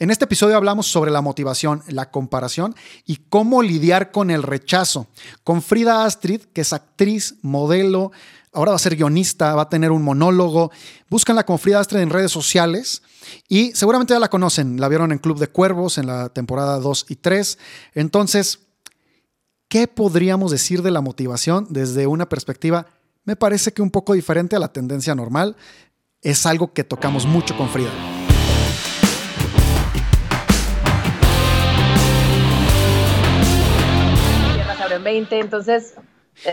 En este episodio hablamos sobre la motivación, la comparación y cómo lidiar con el rechazo. Con Frida Astrid, que es actriz, modelo, ahora va a ser guionista, va a tener un monólogo. Búscanla con Frida Astrid en redes sociales y seguramente ya la conocen. La vieron en Club de Cuervos en la temporada 2 y 3. Entonces, ¿qué podríamos decir de la motivación desde una perspectiva, me parece que un poco diferente a la tendencia normal? Es algo que tocamos mucho con Frida. 20, entonces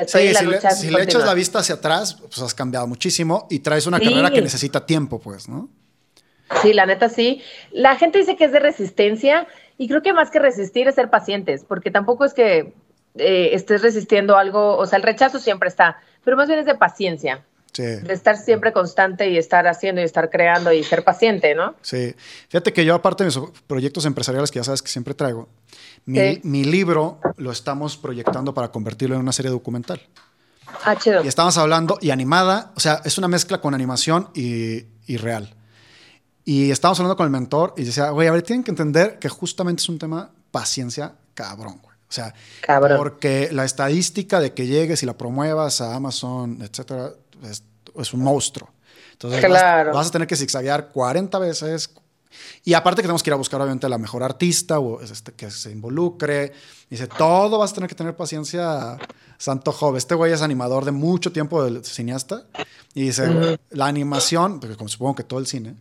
sí, si, le, si le, echas la vista hacia atrás, pues has cambiado muchísimo y traes una carrera que necesita tiempo, pues, ¿no? Sí, la neta sí. La gente dice que es de resistencia y creo que más que resistir es ser pacientes, porque tampoco es que eh, estés resistiendo algo, o sea, el rechazo siempre está, pero más bien es de paciencia. Sí. De estar siempre constante y estar haciendo y estar creando y ser paciente, ¿no? Sí. Fíjate que yo, aparte de mis proyectos empresariales que ya sabes que siempre traigo, mi, libro lo estamos proyectando para convertirlo en una serie documental. Ah, chido. Y estamos hablando, y animada, o sea, es una mezcla con animación y, y real. Y estábamos hablando con el mentor y decía, güey, a ver, tienen que entender que justamente es un tema paciencia cabrón, güey. O sea, cabrón. porque la estadística de que llegues y la promuevas a Amazon, etcétera, es, es un monstruo. Entonces claro. vas, vas, a tener que zigzaguear 40 veces, y aparte que tenemos que ir a buscar obviamente a la mejor artista o este, que se involucre. Dice, todo vas a tener que tener paciencia, Santo Job. Este güey es animador de mucho tiempo del cineasta. Y dice, la animación, porque como supongo que todo el cine,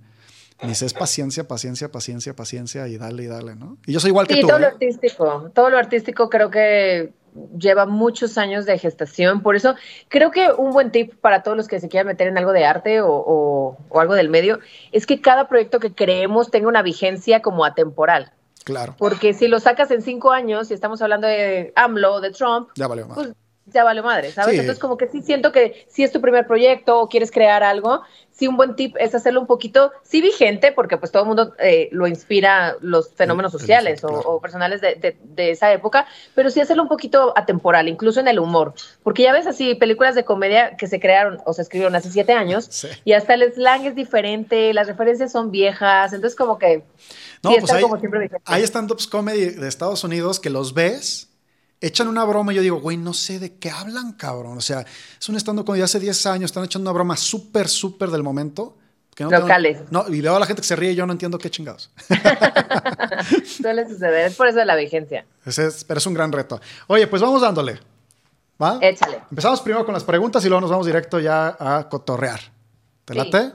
dice, es paciencia, paciencia, paciencia, paciencia y dale y dale, ¿no? Y yo soy igual que tú. todo lo ¿eh? artístico, todo lo artístico creo que lleva muchos años de gestación. Por eso creo que un buen tip para todos los que se quieran meter en algo de arte o, algo del medio es que cada proyecto que creemos tenga una vigencia como atemporal. Claro. Porque si lo sacas en cinco años, y estamos hablando de AMLO, de Trump, ya vale más. Pues ya vale madre, ¿sabes? Entonces, como que sí siento que si es tu primer proyecto o quieres crear algo, sí un buen tip es hacerlo un poquito, sí vigente, porque pues todo el mundo eh, lo inspira los fenómenos sociales o, personales de, esa época, pero sí hacerlo un poquito atemporal, incluso en el humor, porque ya ves así películas de comedia que se crearon o se escribieron hace siete años y hasta el slang es diferente, las referencias son viejas, entonces como que... No, pues hay, hay stand-ups comedy de Estados Unidos que los ves echan una broma y yo digo, güey, no sé de qué hablan, cabrón. O sea, es un estando como de hace 10 años, están echando una broma súper, súper del momento. no Locales. no, y veo a la gente que se ríe y yo no entiendo qué chingados. Suele suceder, es por eso de la vigencia. pero es un gran reto. Oye, pues vamos dándole. ¿Va? Échale. Empezamos primero con las preguntas y luego nos vamos directo ya a cotorrear. ¿Te late?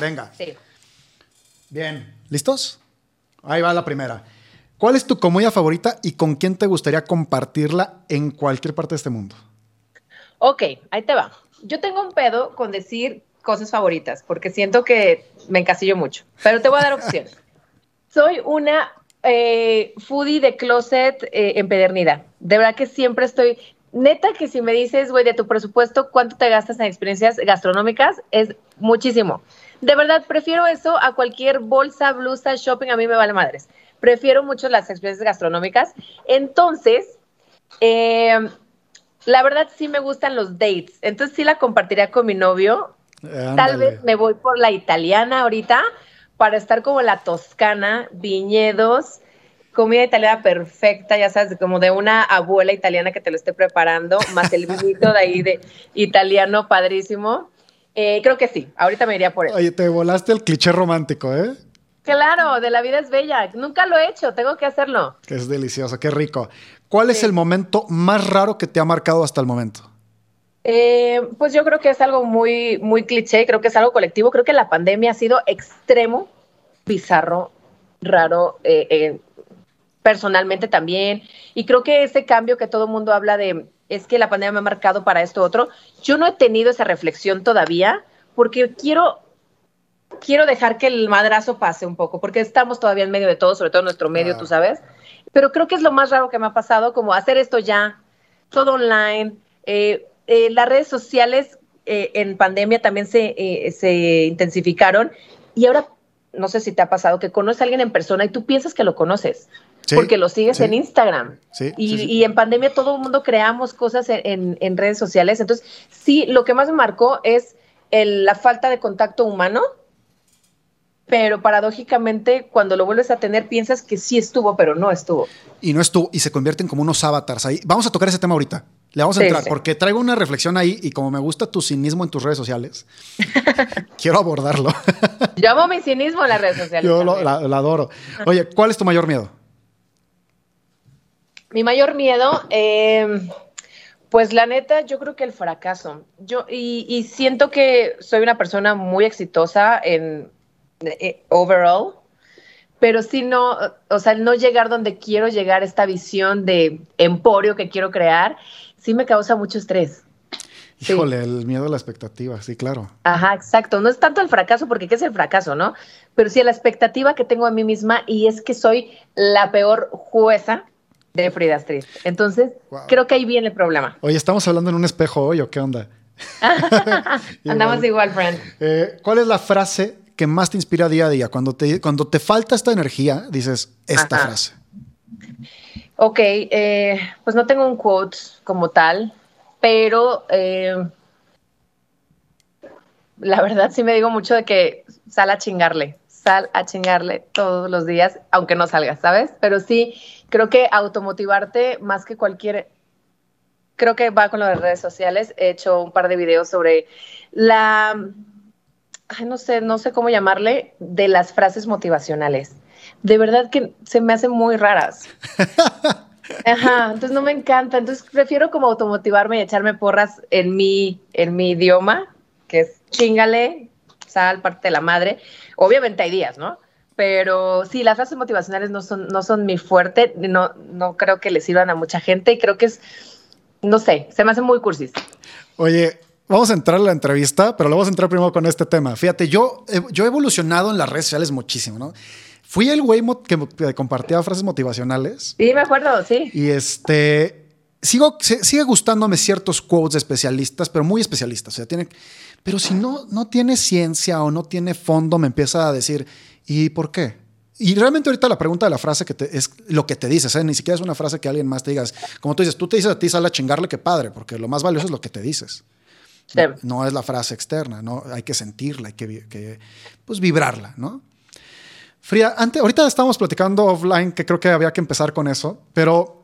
Venga. Sí. Bien. ¿Listos? Ahí va la primera. ¿Cuál es tu comida favorita y con quién te gustaría compartirla en cualquier parte de este mundo? Ok, ahí te va. Yo tengo un pedo con decir cosas favoritas, porque siento que me encasillo mucho, pero te voy a dar opciones. Soy una eh, foodie de closet eh, empedernida. De verdad que siempre estoy... Neta que si me dices, güey, de tu presupuesto, ¿cuánto te gastas en experiencias gastronómicas? Es muchísimo. De verdad, prefiero eso a cualquier bolsa, blusa, shopping, a mí me vale madres prefiero mucho las experiencias gastronómicas. Entonces, eh, la verdad sí me gustan los dates. Entonces sí la compartiría con mi novio. Tal vez me voy por la italiana ahorita para estar como la toscana, viñedos, comida italiana perfecta, ya sabes, como de una abuela italiana que te lo esté preparando, más el vinito de ahí de italiano padrísimo. Eh, creo que sí, ahorita me iría por eso. Oye, te volaste el cliché romántico, ¿eh? Claro, de la vida es bella. Nunca lo he hecho, tengo que hacerlo. Que es delicioso, qué rico. ¿Cuál es el momento más raro que te ha marcado hasta el momento? Eh, pues yo creo que es algo muy, muy cliché, creo que es algo colectivo. Creo que la pandemia ha sido extremo, bizarro, raro, eh, eh, personalmente también. Y creo que ese cambio que todo el mundo habla de es que la pandemia me ha marcado para esto otro. Yo no he tenido esa reflexión todavía porque quiero quiero dejar que el madrazo pase un poco, porque estamos todavía en medio de todo, sobre todo en nuestro medio, tú sabes. Pero creo que es lo más raro que me ha pasado, como hacer esto ya, todo online. Eh, eh, las redes sociales eh, en pandemia también se, se intensificaron y ahora no sé si te ha pasado que conoces a alguien en persona y tú piensas que lo conoces. porque lo sigues en Instagram. y, en pandemia todo el mundo creamos cosas en, en, redes sociales. Entonces, sí, lo que más me marcó es el, la falta de contacto humano pero paradójicamente cuando lo vuelves a tener piensas que sí estuvo, pero no estuvo. Y no estuvo, y se convierten como unos avatars ahí. Vamos a tocar ese tema ahorita. Le vamos a entrar, porque traigo una reflexión ahí y como me gusta tu cinismo en tus redes sociales, quiero abordarlo. Yo amo mi cinismo en las redes sociales. Yo lo, adoro. Oye, ¿cuál es tu mayor miedo? Mi mayor miedo, eh, pues la neta, yo creo que el fracaso. Yo, y siento que soy una persona muy exitosa en overall, pero si no, o sea, no llegar donde quiero llegar, esta visión de emporio que quiero crear, sí me causa mucho estrés. Híjole, el miedo a la expectativa, sí, claro. Ajá, exacto. No es tanto el fracaso, porque ¿qué es el fracaso, no? Pero sí la expectativa que tengo a mí misma y es que soy la peor jueza de Frida Street. Entonces, creo que ahí viene el problema. Oye, ¿estamos hablando en un espejo hoy o qué onda? Andamos igual, friend. Eh, ¿Cuál es la frase que más te inspira día a día? Cuando te, cuando te falta esta energía, dices esta frase. Ok, eh, pues no tengo un quote como tal, pero eh, la verdad sí me digo mucho de que sal a chingarle, sal a chingarle todos los días, aunque no salgas, ¿sabes? Pero sí, creo que automotivarte más que cualquier creo que va con las redes sociales. He hecho un par de videos sobre la no sé, no sé cómo llamarle, de las frases motivacionales. De verdad que se me hacen muy raras. Ajá, entonces no me encanta. Entonces prefiero como automotivarme y echarme porras en mi, en mi idioma, que es chingale, sal, parte de la madre. Obviamente hay días, ¿no? Pero sí, las frases motivacionales no son, no son mi fuerte, no, no creo que le sirvan a mucha gente y creo que es, no sé, se me hace muy cursis. Oye, Vamos a entrar a la entrevista, pero lo vamos a entrar primero con este tema. Fíjate, yo, yo he evolucionado en las redes sociales muchísimo, ¿no? Fui el güey que, compartía frases motivacionales. Sí, me acuerdo, sí. Y este, sigo, sigue gustándome ciertos quotes de especialistas, pero muy especialistas. O sea, tiene, pero si no, no tiene ciencia o no tiene fondo, me empieza a decir, ¿y por qué? Y realmente ahorita la pregunta de la frase que te, es lo que te dices, ¿eh? ni siquiera es una frase que alguien más te digas. Como tú dices, tú te dices a ti, sale a chingarle, qué padre, porque lo más valioso es lo que te dices. No, es la frase externa, ¿no? Hay que sentirla, hay que, pues, vibrarla, ¿no? Frida, antes, ahorita estábamos platicando offline, que creo que había que empezar con eso, pero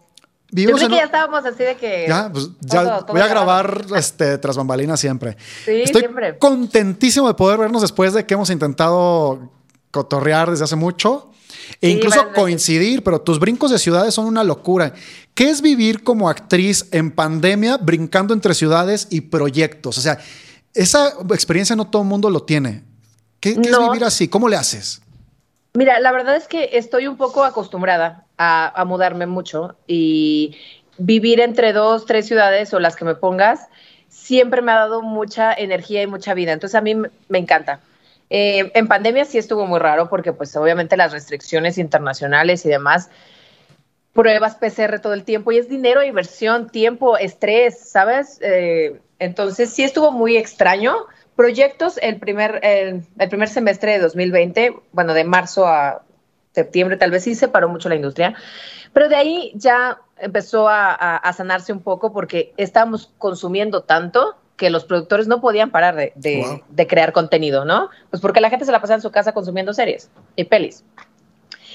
Vivimos Yo que ya estábamos así de que. Ya, pues ya voy a grabar este, tras bambalinas siempre. Sí, Estoy siempre. contentísimo de poder vernos después de que hemos intentado cotorrear desde hace mucho. E incluso coincidir, pero tus brincos de ciudades son una locura. ¿Qué es vivir como actriz en pandemia brincando entre ciudades y proyectos? O sea, esa experiencia no todo el mundo lo tiene. ¿Qué, es vivir así? ¿Cómo le haces? Mira, la verdad es que estoy un poco acostumbrada a, mudarme mucho y vivir entre dos, tres ciudades o las que me pongas siempre me ha dado mucha energía y mucha vida. Entonces a mí me encanta. Eh, en pandemia sí estuvo muy raro porque pues obviamente las restricciones internacionales y demás, pruebas PCR todo el tiempo y es dinero, inversión, tiempo, estrés, ¿sabes? Eh, entonces sí estuvo muy extraño. Proyectos el primer, el, primer semestre de 2020, bueno, de marzo a septiembre tal vez sí se paró mucho la industria, pero de ahí ya empezó a sanarse un poco porque estábamos consumiendo tanto que los productores no podían parar de, crear contenido, ¿no? Pues porque la gente se la pasaba en su casa consumiendo series y pelis.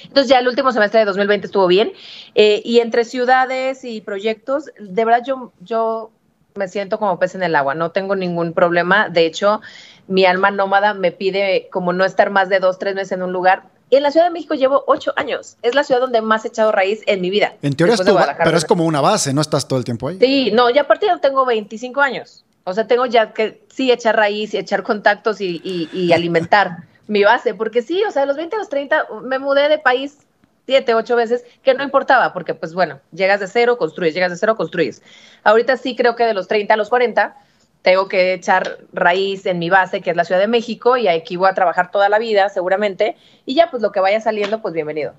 Entonces ya el último semestre de 2020 estuvo bien eh, y entre ciudades y proyectos, de verdad yo, yo me siento como pez en el agua, no tengo ningún problema. De hecho, mi alma nómada me pide como no estar más de dos, tres meses en un lugar. En la Ciudad de México llevo ocho años. Es la ciudad donde más he echado raíz en mi vida. En teoría es tu, pero es como una base, no estás todo el tiempo ahí. Sí, no, ya aparte ya tengo 25 años. O sea, tengo ya que sí echar raíz y echar contactos y, alimentar mi base, porque sí, o sea, de los 20 a los 30 me mudé de país siete, ocho veces, que no importaba, porque pues bueno, llegas de cero, construyes, llegas de cero, construyes. Ahorita sí creo que de los 30 a los 40 tengo que echar raíz en mi base, que es la Ciudad de México, y aquí voy a trabajar toda la vida, seguramente, y ya pues lo que vaya saliendo, pues bienvenido.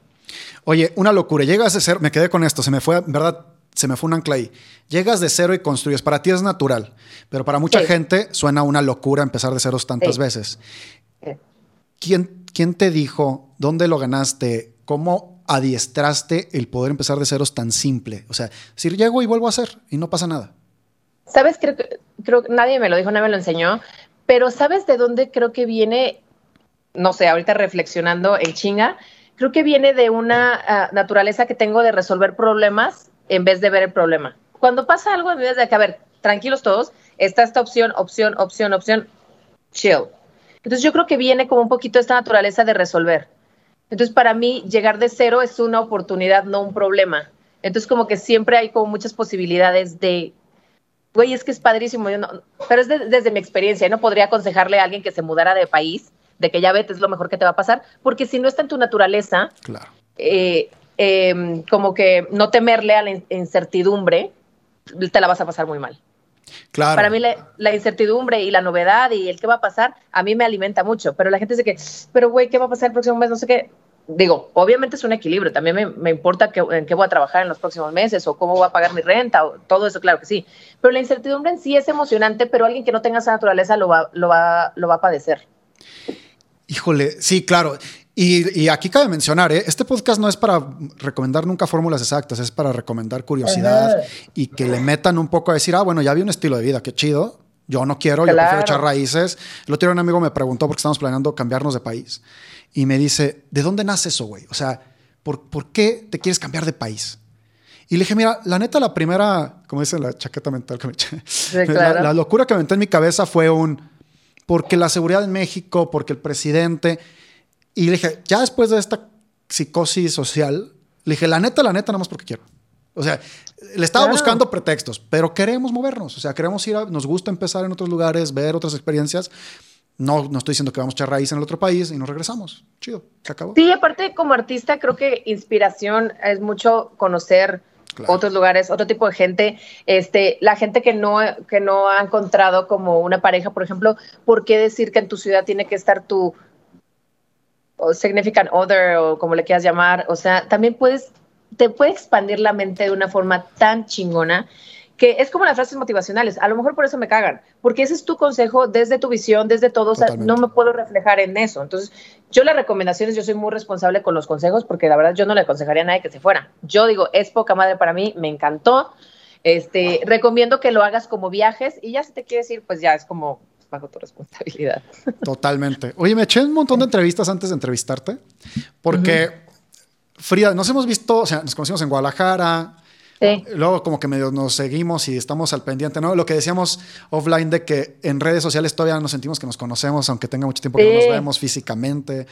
Oye, una locura, llegas de ser, me quedé con esto, se me fue, ¿verdad? Se me fue un ancla ahí. Llegas de cero y construyes. Para ti es natural, pero para mucha gente suena una locura empezar de ceros tantas veces. ¿Quién, ¿Quién te dijo? ¿Dónde lo ganaste? ¿Cómo adiestraste el poder empezar de ceros tan simple? O sea, si llego y vuelvo a hacer y no pasa nada. ¿Sabes? Creo, creo que nadie me lo dijo, nadie me lo enseñó, pero ¿sabes de dónde creo que viene no sé, ahorita reflexionando en chinga, creo que viene de una ah, naturaleza que tengo de resolver problemas en vez de ver el problema. Cuando pasa algo en vez de que, a ver, tranquilos todos, está esta opción, opción, opción, opción, chill. Entonces yo creo que viene como un poquito esta naturaleza de resolver. Entonces para mí llegar de cero es una oportunidad, no un problema. Entonces como que siempre hay como muchas posibilidades de, güey, es que es padrísimo, yo no, pero es desde mi experiencia, no podría aconsejarle a alguien que se mudara de país, de que ya vete, es lo mejor que te va a pasar, porque si no está en tu naturaleza, claro. Eh, em, como que no temerle a la incertidumbre, te la vas a pasar muy mal. Claro. Para mí la, incertidumbre y la novedad y el qué va a pasar, a mí me alimenta mucho, pero la gente dice que, pero güey, ¿qué va a pasar el próximo mes? No sé qué. Digo, obviamente es un equilibrio, también me, me importa que, en qué voy a trabajar en los próximos meses o cómo voy a pagar mi renta o todo eso, claro que sí. Pero la incertidumbre en sí es emocionante, pero alguien que no tenga esa naturaleza lo va, lo va, lo va a padecer. Híjole, sí, claro. Y, aquí cabe mencionar, ¿eh? este podcast no es para recomendar nunca fórmulas exactas, es para recomendar curiosidad y que le metan un poco a decir, ah, bueno, ya vi un estilo de vida, qué chido. Yo no quiero, yo prefiero echar raíces. El otro día un amigo me preguntó porque estamos planeando cambiarnos de país y me dice, ¿de dónde nace eso, güey? O sea, ¿por, ¿por qué te quieres cambiar de país? Y le dije, mira, la neta, la primera, como dice la chaqueta mental que me eché, la, la locura que me entró en mi cabeza fue un, porque la seguridad en México, porque el presidente y le dije, ya después de esta psicosis social, le dije, la neta, la neta, nada más porque quiero. O sea, le estaba buscando pretextos, pero queremos movernos. O sea, queremos ir a, nos gusta empezar en otros lugares, ver otras experiencias. No, no estoy diciendo que vamos a echar raíz en el otro país y nos regresamos. Chido, se acabó. Sí, aparte, como artista, creo que inspiración es mucho conocer otros lugares, otro tipo de gente. Este, la gente que no, que no ha encontrado como una pareja, por ejemplo, ¿por qué decir que en tu ciudad tiene que estar tu o significant other o como le quieras llamar, o sea, también puedes, te puede expandir la mente de una forma tan chingona que es como las frases motivacionales, a lo mejor por eso me cagan, porque ese es tu consejo desde tu visión, desde todo, o sea, no me puedo reflejar en eso. Entonces, yo las recomendaciones, yo soy muy responsable con los consejos, porque la verdad yo no le aconsejaría a nadie que se fuera. Yo digo, es poca madre para mí, me encantó, este, recomiendo que lo hagas como viajes y ya si te quieres ir, pues ya es como bajo tu responsabilidad. Totalmente. Oye, me eché un montón de entrevistas antes de entrevistarte, porque Frida, nos hemos visto, o sea, nos conocimos en Guadalajara. Sí. Luego como que medio nos seguimos y estamos al pendiente, ¿no? Lo que decíamos offline de que en redes sociales todavía nos sentimos que nos conocemos, aunque tenga mucho tiempo que no nos vemos físicamente.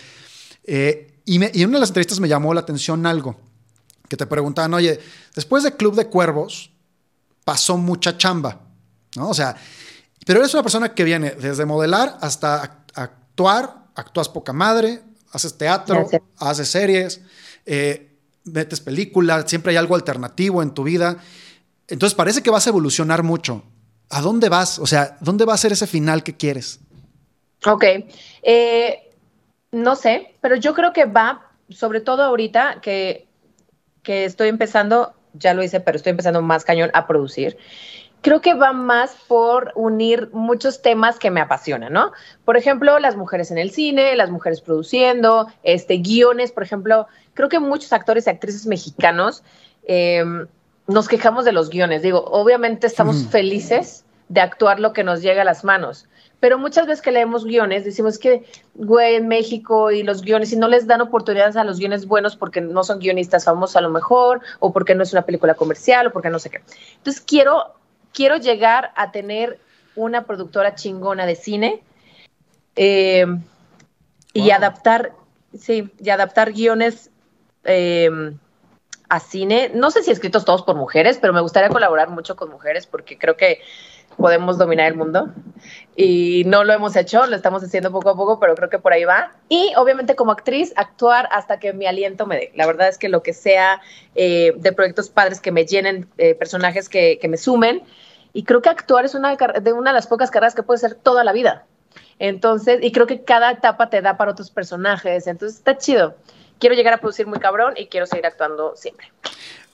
Eh, y, me, y en una de las entrevistas me llamó la atención algo, que te preguntaban, oye, después de Club de Cuervos pasó mucha chamba, ¿no? O sea, pero eres una persona que viene desde modelar hasta actuar, actúas poca madre, haces teatro, haces series, eh, metes películas, siempre hay algo alternativo en tu vida. Entonces parece que vas a evolucionar mucho. ¿A dónde vas? O sea, ¿dónde va a ser ese final que quieres? Ok. Eh, no sé, pero yo creo que va, sobre todo ahorita que, que estoy empezando, ya lo hice, pero estoy empezando más cañón a producir creo que va más por unir muchos temas que me apasionan, ¿no? Por ejemplo, las mujeres en el cine, las mujeres produciendo, este, guiones, por ejemplo, creo que muchos actores y actrices mexicanos em, nos quejamos de los guiones. Digo, obviamente estamos felices de actuar lo que nos llega a las manos. Pero muchas veces que leemos guiones, decimos que, güey, en México y los guiones, y no les dan oportunidades a los guiones buenos porque no son guionistas famosos a lo mejor, o porque no es una película comercial, o porque no sé qué. Entonces quiero quiero llegar a tener una productora chingona de cine eh, y adaptar, sí, y adaptar guiones eh, a cine. No sé si escritos todos por mujeres, pero me gustaría colaborar mucho con mujeres porque creo que podemos dominar el mundo. Y no lo hemos hecho, lo estamos haciendo poco a poco, pero creo que por ahí va. Y obviamente como actriz, actuar hasta que mi aliento me dé. La verdad es que lo que sea eh, de proyectos padres que me llenen, eh, personajes que, que, me sumen. Y creo que actuar es una de, una de las pocas carreras que puede ser toda la vida. Entonces, y creo que cada etapa te da para otros personajes. Entonces, está chido. Quiero llegar a producir muy cabrón y quiero seguir actuando siempre.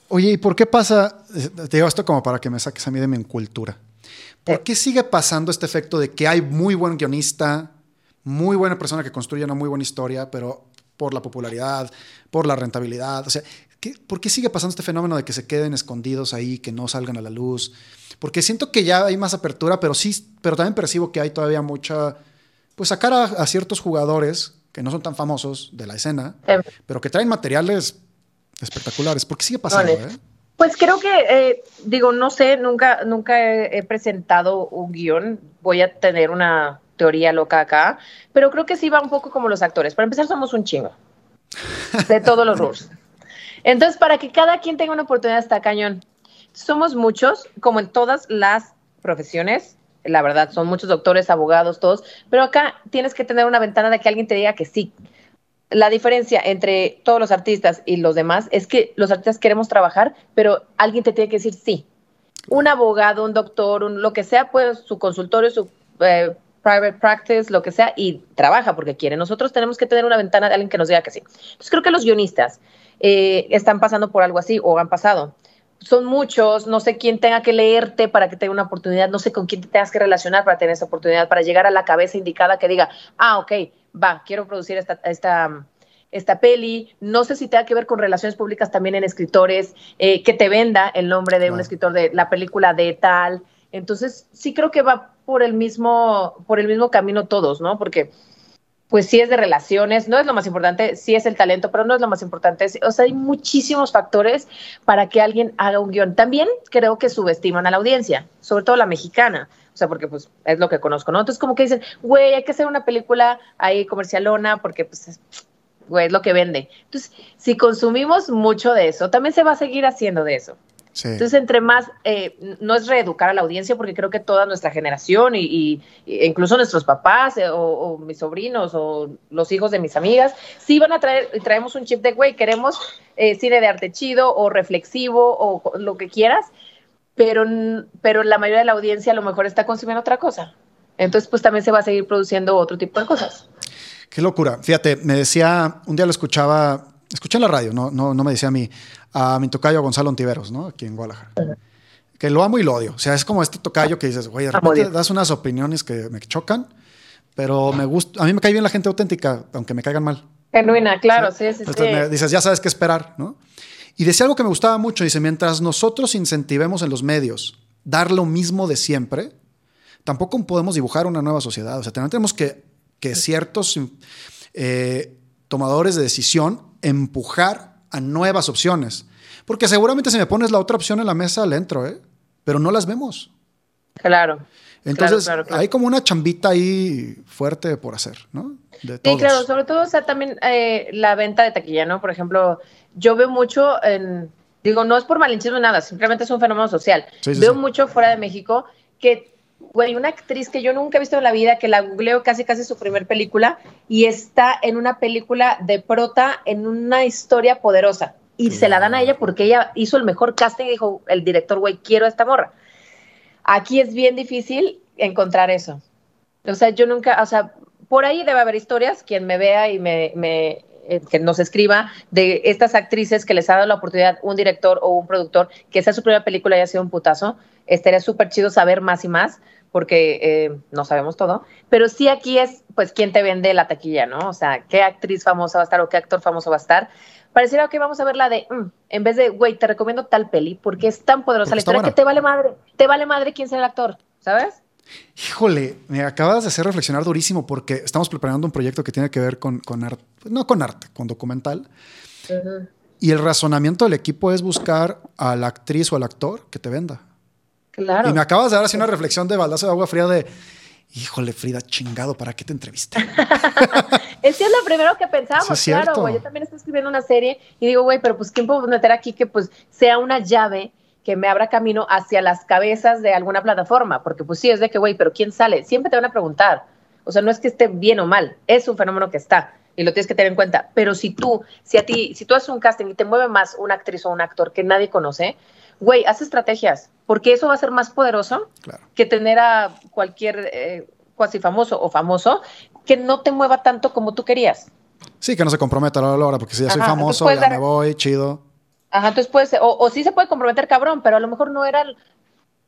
Oye, ¿y por qué pasa? Te digo esto como para que me saques a mí de mi cultura. ¿Por qué sigue pasando este efecto de que hay muy buen guionista, muy buena persona que construye una muy buena historia, pero por la popularidad, por la rentabilidad? O sea, ¿por qué sigue pasando este fenómeno de que se queden escondidos ahí, que no salgan a la luz? Porque siento que ya hay más apertura, pero sí, pero también percibo que hay todavía mucha, pues sacar a, ciertos jugadores que no son tan famosos de la escena, Em. pero que traen materiales espectaculares. ¿Por qué sigue pasando? Vale. eh? Pues creo que, eh, digo, no sé, nunca, nunca he, presentado un guion, voy a tener una teoría loca acá, pero creo que sí va un poco como los actores. Para empezar, somos un chingo de todos los roles. Entonces, para que cada quien tenga una oportunidad está cañón. Somos muchos, como en todas las profesiones, la verdad, son muchos doctores, abogados, todos, pero acá tienes que tener una ventana de que alguien te diga que sí. La diferencia entre todos los artistas y los demás es que los artistas queremos trabajar, pero alguien te tiene que decir sí. Un abogado, un doctor, lo que sea, pues su consultorio, su eh, private practice, lo que sea, y trabaja porque quiere. Nosotros tenemos que tener una ventana de alguien que nos diga que sí. Entonces creo que los guionistas eh, están pasando por algo así o han pasado. Son muchos, no sé quién tenga que leerte para que tenga una oportunidad, no sé con quién te tengas que relacionar para tener esa oportunidad, para llegar a la cabeza indicada que diga, ah, ok, va, quiero producir esta, esta, esta peli, no sé si tenga que ver con relaciones públicas también en escritores, eh, que te venda el nombre de un escritor de la película de tal. Entonces, sí creo que va por el mismo, por el mismo camino todos, ¿no? Porque pues sí es de relaciones, no es lo más importante, sí es el talento, pero no es lo más importante. O sea, hay muchísimos factores para que alguien haga un guion. También creo que subestiman a la audiencia, sobre todo la mexicana. O sea, porque pues es lo que conozco, ¿no? Entonces como que dicen, güey, hay que hacer una película ahí comercialona porque pues es, güey, es lo que vende. Entonces, si consumimos mucho de eso, también se va a seguir haciendo de eso. Sí. Entonces, entre más, eh, no es reeducar a la audiencia, porque creo que toda nuestra generación, y, y- incluso nuestros papás, eh, o, o mis sobrinos, o los hijos de mis amigas, sí van a traer, traemos un chip de, güey, queremos eh, cine de arte chido, o reflexivo, o lo que quieras, pero, pero la mayoría de la audiencia a lo mejor está consumiendo otra cosa. Entonces, pues también se va a seguir produciendo otro tipo de cosas. Qué locura. Fíjate, me decía, un día lo escuchaba, escuché en la radio, no, no, no me decía a mí, a mi tocayo Gonzalo Ontiveros, ¿no? Aquí en Guadalajara. Que lo amo y lo odio. O sea, es como este tocayo que dices, güey, de repente das unas opiniones que me chocan, pero me gusta, a mí me cae bien la gente auténtica, aunque me caigan mal. Genuina, claro, sí, sí, sí. Entonces me dices, ya sabes qué esperar, ¿no? Y decía algo que me gustaba mucho, dice, mientras nosotros incentivemos en los medios dar lo mismo de siempre, tampoco podemos dibujar una nueva sociedad. O sea, también tenemos que, que ciertos eh, tomadores de decisión empujar a nuevas opciones. Porque seguramente si me pones la otra opción en la mesa, le entro, ¿eh? Pero no las vemos. Claro. Entonces, claro, claro. hay como una chambita ahí fuerte por hacer, ¿no? De Sí, claro, sobre todo, o sea, también eh, la venta de taquilla, ¿no? Por ejemplo, yo veo mucho en, digo, no es por malinchismo nada, simplemente es un fenómeno social. Sí, sí, veo sí. mucho fuera de México que, güey, una actriz que yo nunca he visto en la vida, que la googleo casi casi su primer película y está en una película de prota en una historia poderosa y se la dan a ella porque ella hizo el mejor casting y dijo el director, güey, quiero a esta morra. Aquí es bien difícil encontrar eso. O sea, yo nunca, o sea, por ahí debe haber historias, quien me vea y me, me que nos escriba de estas actrices que les ha dado la oportunidad un director o un productor que sea su primera película y haya sido un putazo. Estaría súper chido saber más y más porque eh, no sabemos todo, pero sí aquí es, pues, quién te vende la taquilla, ¿no? O sea, qué actriz famosa va a estar o qué actor famoso va a estar. Pareciera que vamos a ver la de, mm, en vez de, güey, te recomiendo tal peli porque es tan poderosa Porque la historia buena. que te vale madre, te vale madre quién sea el actor, ¿sabes? Híjole, me acabas de hacer reflexionar durísimo porque estamos preparando un proyecto que tiene que ver con, con arte, no con arte, con documental. Y el razonamiento del equipo es buscar a la actriz o al actor que te venda. Claro. Y me acabas de dar así una reflexión de baldazo de agua fría de, híjole, Frida, chingado, ¿para qué te entrevisté? Es que es lo primero que pensamos, Sí, es claro, güey. Yo también estoy escribiendo una serie y digo, güey, pero pues ¿quién puedo meter aquí que pues sea una llave que me abra camino hacia las cabezas de alguna plataforma? Porque pues sí, es de que, güey, pero ¿quién sale? Siempre te van a preguntar. O sea, no es que esté bien o mal, es un fenómeno que está y lo tienes que tener en cuenta. Pero si tú, si a ti, si tú haces un casting y te mueve más una actriz o un actor que nadie conoce, güey, haz estrategias, porque eso va a ser más poderoso Claro. que tener a cualquier eh, cuasi famoso o famoso que no te mueva tanto como tú querías. Sí, que no se comprometa a la hora, porque si ya soy Ajá, famoso, ya dar- me voy, chido. Ajá, entonces puede ser, o, o sí se puede comprometer cabrón, pero a lo mejor no era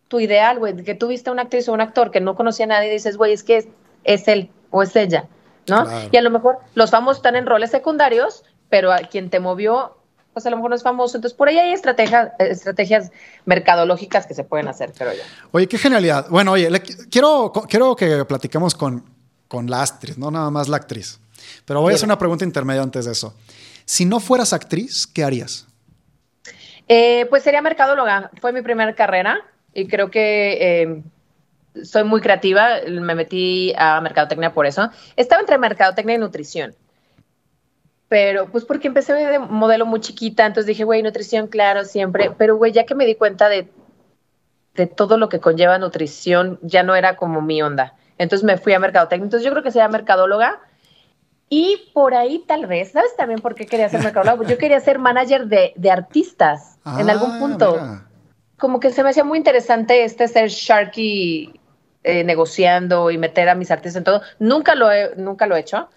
tu ideal, güey, que tú viste a una actriz o un actor que no conocía a nadie y dices, güey, es que es, es él o es ella, ¿no? Claro. Y a lo mejor los famosos están en roles secundarios, pero a quien te movió, pues a lo mejor no es famoso. Entonces por ahí hay estrategias, estrategias mercadológicas que se pueden hacer, pero ya. Oye, qué genialidad. Bueno, oye, le- quiero, quiero que platiquemos con, con la actriz, no nada más la actriz. Pero voy a hacer una pregunta intermedia antes de eso. Si no fueras actriz, ¿qué harías? Eh, pues sería mercadóloga. Fue mi primera carrera y creo que eh, soy muy creativa. Me metí a mercadotecnia por eso. Estaba entre mercadotecnia y nutrición. Pero, pues porque empecé de modelo muy chiquita, entonces dije, güey, nutrición, claro, siempre. Pero, güey, ya que me di cuenta de, de todo lo que conlleva nutrición, ya no era como mi onda. Entonces me fui a mercadotecnia. Entonces yo creo que sería mercadóloga y por ahí tal vez, ¿sabes también por qué quería ser mercadólogo? Yo quería ser manager de, de artistas en algún ah, punto. Como que se me hacía muy interesante este ser sharky eh, negociando y meter a mis artistas en todo. Nunca lo he, nunca lo he hecho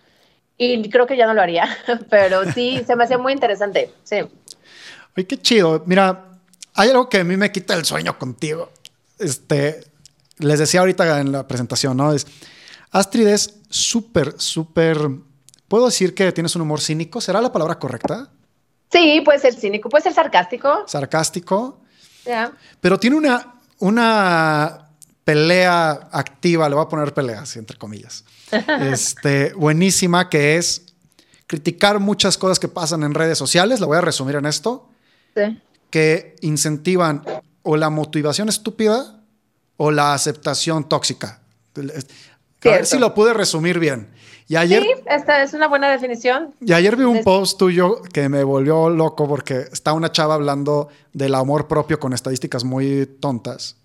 y creo que ya no lo haría, pero sí, se me hacía muy interesante, sí. Oye, qué chido. Mira, hay algo que a mí me quita el sueño contigo. Este, les decía ahorita en la presentación, ¿no? Es, Astrid es súper, súper ¿Puedo decir que tienes un humor cínico? ¿Será la palabra correcta? Sí, puede ser cínico, puede ser sarcástico. Sarcástico. Pero tiene una, una pelea activa, le voy a poner peleas, entre comillas. este, buenísima, que es criticar muchas cosas que pasan en redes sociales. La voy a resumir en esto. Sí. Que incentivan o la motivación estúpida o la aceptación tóxica. A ver si lo pude resumir bien. Y ayer, sí, esta es una buena definición. Y ayer vi un post tuyo que me volvió loco porque está una chava hablando del amor propio con estadísticas muy tontas.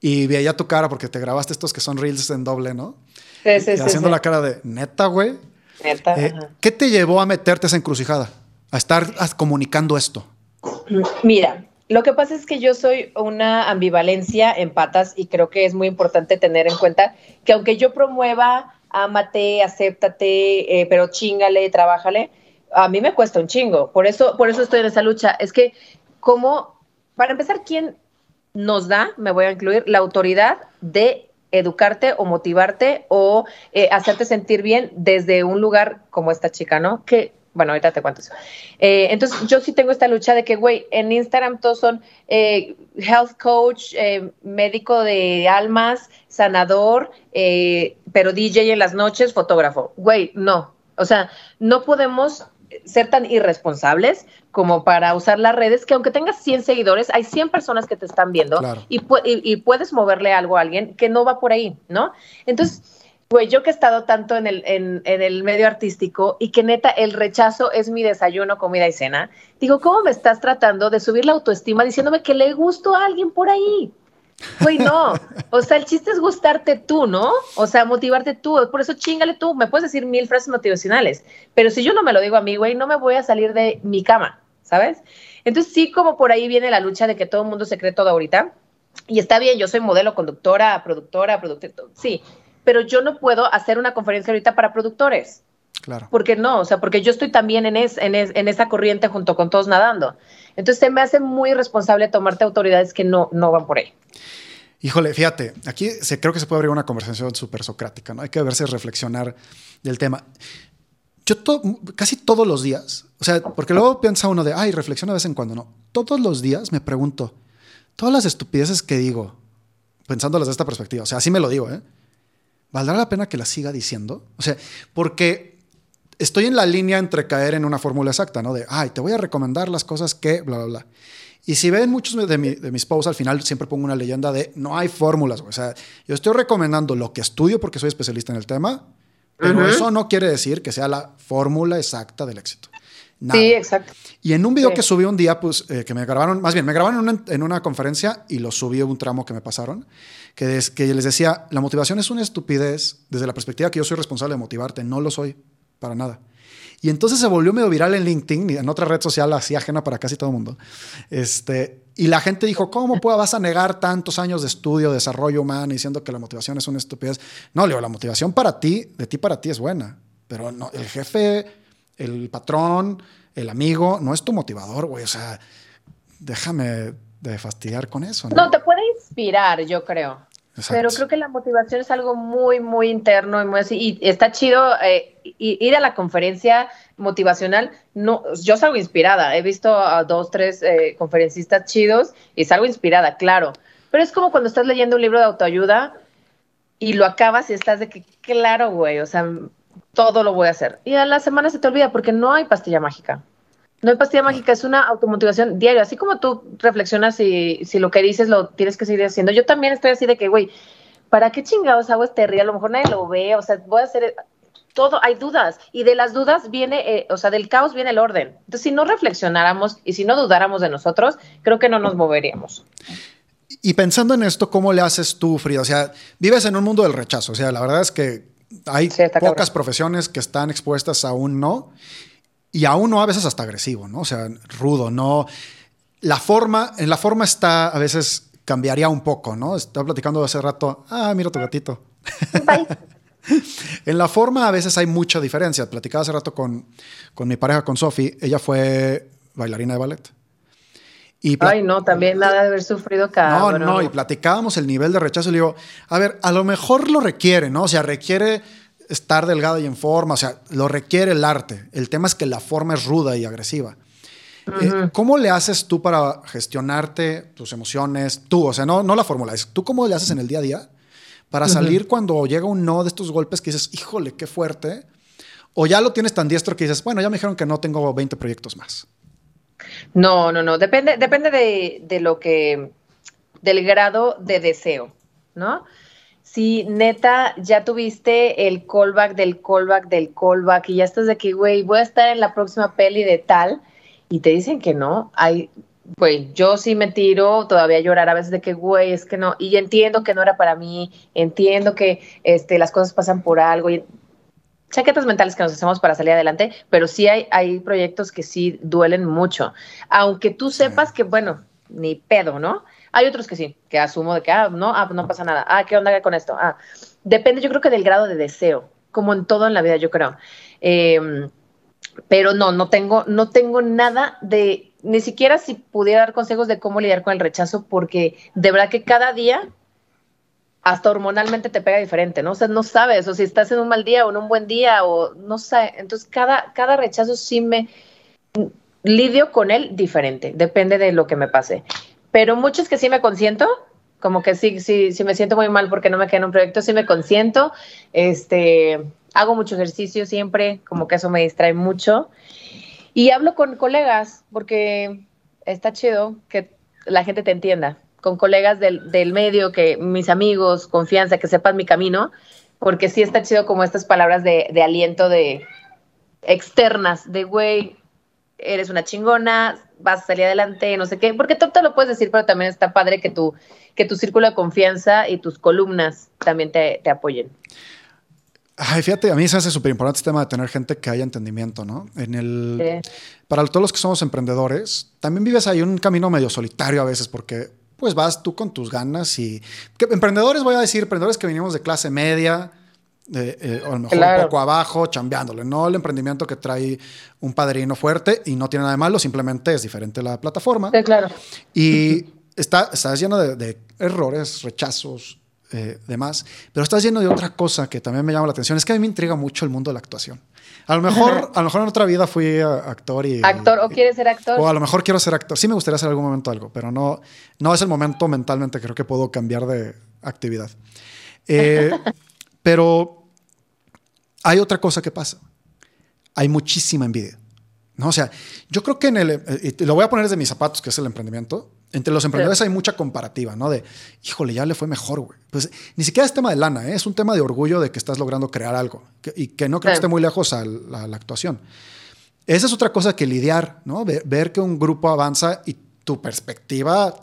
Y veía tu cara porque te grabaste estos que son reels en doble, ¿no? Sí, sí, y Haciendo la cara de, neta, güey. Neta. Eh, ¿Qué te llevó a meterte esa encrucijada? A estar comunicando esto. Mira, lo que pasa es que yo soy una ambivalencia en patas y creo que es muy importante tener en cuenta que aunque yo promueva ámate, acéptate, eh, pero chingale, trabájale. A mí me cuesta un chingo. Por eso, por eso estoy en esa lucha. Es que, como, para empezar, ¿quién nos da, me voy a incluir, la autoridad de educarte o motivarte o eh, hacerte sentir bien desde un lugar como esta chica, ¿no? Que bueno, ahorita te cuento eso. Eh, entonces, yo sí tengo esta lucha de que, güey, en Instagram todos son eh, health coach, eh, médico de almas, sanador, pero DJ en las noches, fotógrafo. Güey, no. O sea, no podemos ser tan irresponsables como para usar las redes, que aunque tengas 100 seguidores, hay 100 personas que te están viendo y, y, puedes moverle algo a alguien que no va por ahí, ¿no? Entonces, pues yo que he estado tanto en el, en, el medio artístico y que neta el rechazo es mi desayuno, comida y cena, digo, ¿cómo me estás tratando de subir la autoestima diciéndome que le gusto a alguien por ahí? Güey, no. O sea, el chiste es gustarte tú, ¿no? O sea, motivarte tú. Por eso chingale tú. Me puedes decir mil frases motivacionales. Pero si yo no me lo digo a mí, güey, no me voy a salir de mi cama, ¿sabes? Entonces, sí, como por ahí viene la lucha de que todo el mundo se cree todo ahorita. Y está bien, yo soy modelo, conductora, productora, productora, sí pero yo no puedo hacer una conferencia ahorita para productores. Claro. Porque no, o sea, porque yo estoy también en, en, esa corriente junto con todos nadando. Entonces se me hace muy responsable tomarte autoridades que no, no van por ahí. Híjole, fíjate, aquí se, creo que se puede abrir una conversación súper socrática, ¿no? Hay que verse reflexionar del tema. Yo casi todos los días, o sea, porque luego piensa uno de, ay, reflexiona de vez en cuando, no. Todos los días me pregunto, todas las estupideces que digo, pensándolas de esta perspectiva, o sea, así me lo digo, ¿eh? ¿Valdrá la pena que la siga diciendo? O sea, porque estoy en la línea entre caer en una fórmula exacta, ¿no? De, ay, te voy a recomendar las cosas que, bla, bla, bla. Y si ven muchos de, mis posts, al final siempre pongo una leyenda de no hay fórmulas. O sea, yo estoy recomendando lo que estudio porque soy especialista en el tema, pero eso no quiere decir que sea la fórmula exacta del éxito. Sí, exacto. Y en un video que subí un día, pues, eh, que me grabaron, más bien, me grabaron en una, en una, conferencia y lo subí un tramo que me pasaron, que, es, que les decía, la motivación es una estupidez desde la perspectiva que yo soy responsable de motivarte, no lo soy, para nada. Y entonces se volvió medio viral en LinkedIn y en otra red social así ajena para casi todo el mundo. Este, y la gente dijo, ¿cómo puedo, vas a negar tantos años de estudio, desarrollo humano, diciendo que la motivación es una estupidez? No, Leo, la motivación para ti, de ti para ti es buena, pero no, el jefe, el patrón, el amigo, no es tu motivador, güey. O sea, déjame de fastidiar con eso. No te puede inspirar, yo creo. Pero creo que la motivación es algo muy, muy interno y muy así. Y está chido eh, ir a la conferencia motivacional. No, yo salgo inspirada. He visto a dos, tres eh, conferencistas chidos y salgo inspirada, claro. Pero es como cuando estás leyendo un libro de autoayuda y lo acabas y estás de que, claro, güey, o sea, todo lo voy a hacer. Y a la semana se te olvida porque no hay pastilla mágica. No hay pastilla mágica, es una automotivación diaria. Así como tú reflexionas si, si lo que dices lo tienes que seguir haciendo. Yo también estoy así de que, güey, ¿para qué chingados hago este río? A lo mejor nadie lo ve, o sea, voy a hacer todo, hay dudas, y de las dudas viene, eh, o sea, del caos viene el orden. Entonces, si no reflexionáramos y si no dudáramos de nosotros, creo que no nos moveríamos. Y pensando en esto, ¿cómo le haces tú, Frida? O sea, vives en un mundo del rechazo, o sea, la verdad es que hay pocas profesiones que están expuestas a un no, y a un no a veces hasta agresivo, ¿no? O sea, rudo, no. La forma, en la forma está a veces cambiaría un poco, ¿no? Estaba platicando hace rato, ah, mira tu gatito. en la forma a veces hay mucha diferencia. Platicaba hace rato con, con mi pareja, con Sofi, ella fue bailarina de ballet. Y Ay, no, también nada de haber sufrido cada No, no, y platicábamos el nivel de rechazo y le digo, a ver, a lo mejor lo requiere, ¿no? O sea, requiere estar delgada y en forma, o sea, lo requiere el arte. El tema es que la forma es ruda y agresiva. Eh, ¿Cómo le haces tú para gestionarte tus emociones? Tú, o sea, no, no la fórmula, es tú cómo le haces en el día a día para salir cuando llega un no de estos golpes que dices, híjole, qué fuerte. O ya lo tienes tan diestro que dices, bueno, ya me dijeron que no tengo 20 proyectos más. No, no, no. Depende, depende de, de lo que, del grado de deseo, ¿no? Si neta ya tuviste el callback del callback del callback y ya estás de que, güey, voy a estar en la próxima peli de tal, y te dicen que no, hay, güey, yo sí me tiro todavía a llorar a veces de que, güey, es que no, y entiendo que no era para mí, entiendo que este, las cosas pasan por algo, y chaquetas mentales que nos hacemos para salir adelante, pero sí hay, hay proyectos que sí duelen mucho, aunque tú sepas que, bueno, ni pedo, ¿no? Hay otros que sí, que asumo de que, ah, no, ah, no pasa nada, ah, ¿qué onda con esto? Ah, depende, yo creo que del grado de deseo, como en todo en la vida, yo creo. Eh, pero no, no tengo, no tengo nada de, ni siquiera si pudiera dar consejos de cómo lidiar con el rechazo, porque de verdad que cada día hasta hormonalmente te pega diferente, ¿no? O sea, no sabes, o si estás en un mal día o en un buen día, o no sé. Entonces, cada, cada rechazo sí me lidio con él diferente, depende de lo que me pase. Pero muchos que sí me consiento, como que sí, sí, sí me siento muy mal porque no me queda en un proyecto, sí me consiento, este, hago mucho ejercicio siempre, como que eso me distrae mucho. Y hablo con colegas, porque está chido que la gente te entienda, con colegas del, del medio, que mis amigos, confianza, que sepan mi camino, porque sí está chido como estas palabras de, de aliento de externas, de güey, eres una chingona, vas a salir adelante, no sé qué, porque tú te lo puedes decir, pero también está padre que tu, que tu círculo de confianza y tus columnas también te, te apoyen. Ay, fíjate, a mí se hace súper importante este tema de tener gente que haya entendimiento, ¿no? En el, Para todos los que somos emprendedores, también vives ahí un camino medio solitario a veces porque pues vas tú con tus ganas y... emprendedores, voy a decir, emprendedores que venimos de clase media, eh, o a lo mejor un poco abajo, chambeándole, no el emprendimiento que trae un padrino fuerte y no tiene nada de malo, simplemente es diferente la plataforma. Sí, claro. Y está, estás lleno de, de errores, rechazos, eh, demás, pero estás lleno de otra cosa que también me llama la atención. Es que a mí me intriga mucho el mundo de la actuación. A lo mejor, a lo mejor en otra vida fui actor y... ¿Actor o quieres ser actor? O a lo mejor quiero ser actor. Sí me gustaría hacer algún momento algo, pero no, no es el momento mentalmente. Creo que puedo cambiar de actividad. Eh, pero hay otra cosa que pasa. Hay muchísima envidia. ¿no? O sea, yo creo que en el... Eh, y lo voy a poner desde mis zapatos, que es el emprendimiento entre los emprendedores hay mucha comparativa, ¿no? De, híjole, ya le fue mejor, güey. Pues ni siquiera es tema de lana, ¿eh? es un tema de orgullo de que estás logrando crear algo y que no creo que esté muy lejos a la, actuación. Esa es otra cosa que lidiar, ¿no? Ver, que un grupo avanza y tu perspectiva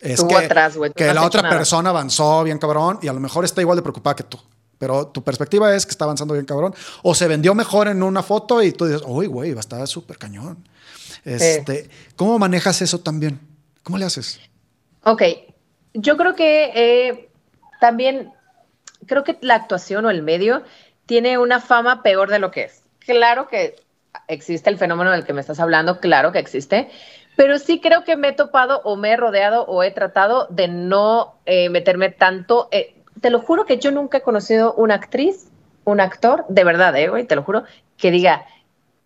es que, que la otra persona avanzó bien cabrón y a lo mejor está igual de preocupada que tú. Pero tu perspectiva es que está avanzando bien cabrón. O se vendió mejor en una foto y tú dices, uy, güey, va a estar súper cañón. Este, ¿Cómo manejas eso también? ¿Cómo le haces? Ok, yo creo que eh, también, creo que la actuación o el medio tiene una fama peor de lo que es. Claro que existe el fenómeno del que me estás hablando, claro que existe, pero sí creo que me he topado o me he rodeado o he tratado de no eh, meterme tanto. Eh, te lo juro que yo nunca he conocido una actriz, un actor, de verdad, eh, güey, te lo juro, que diga,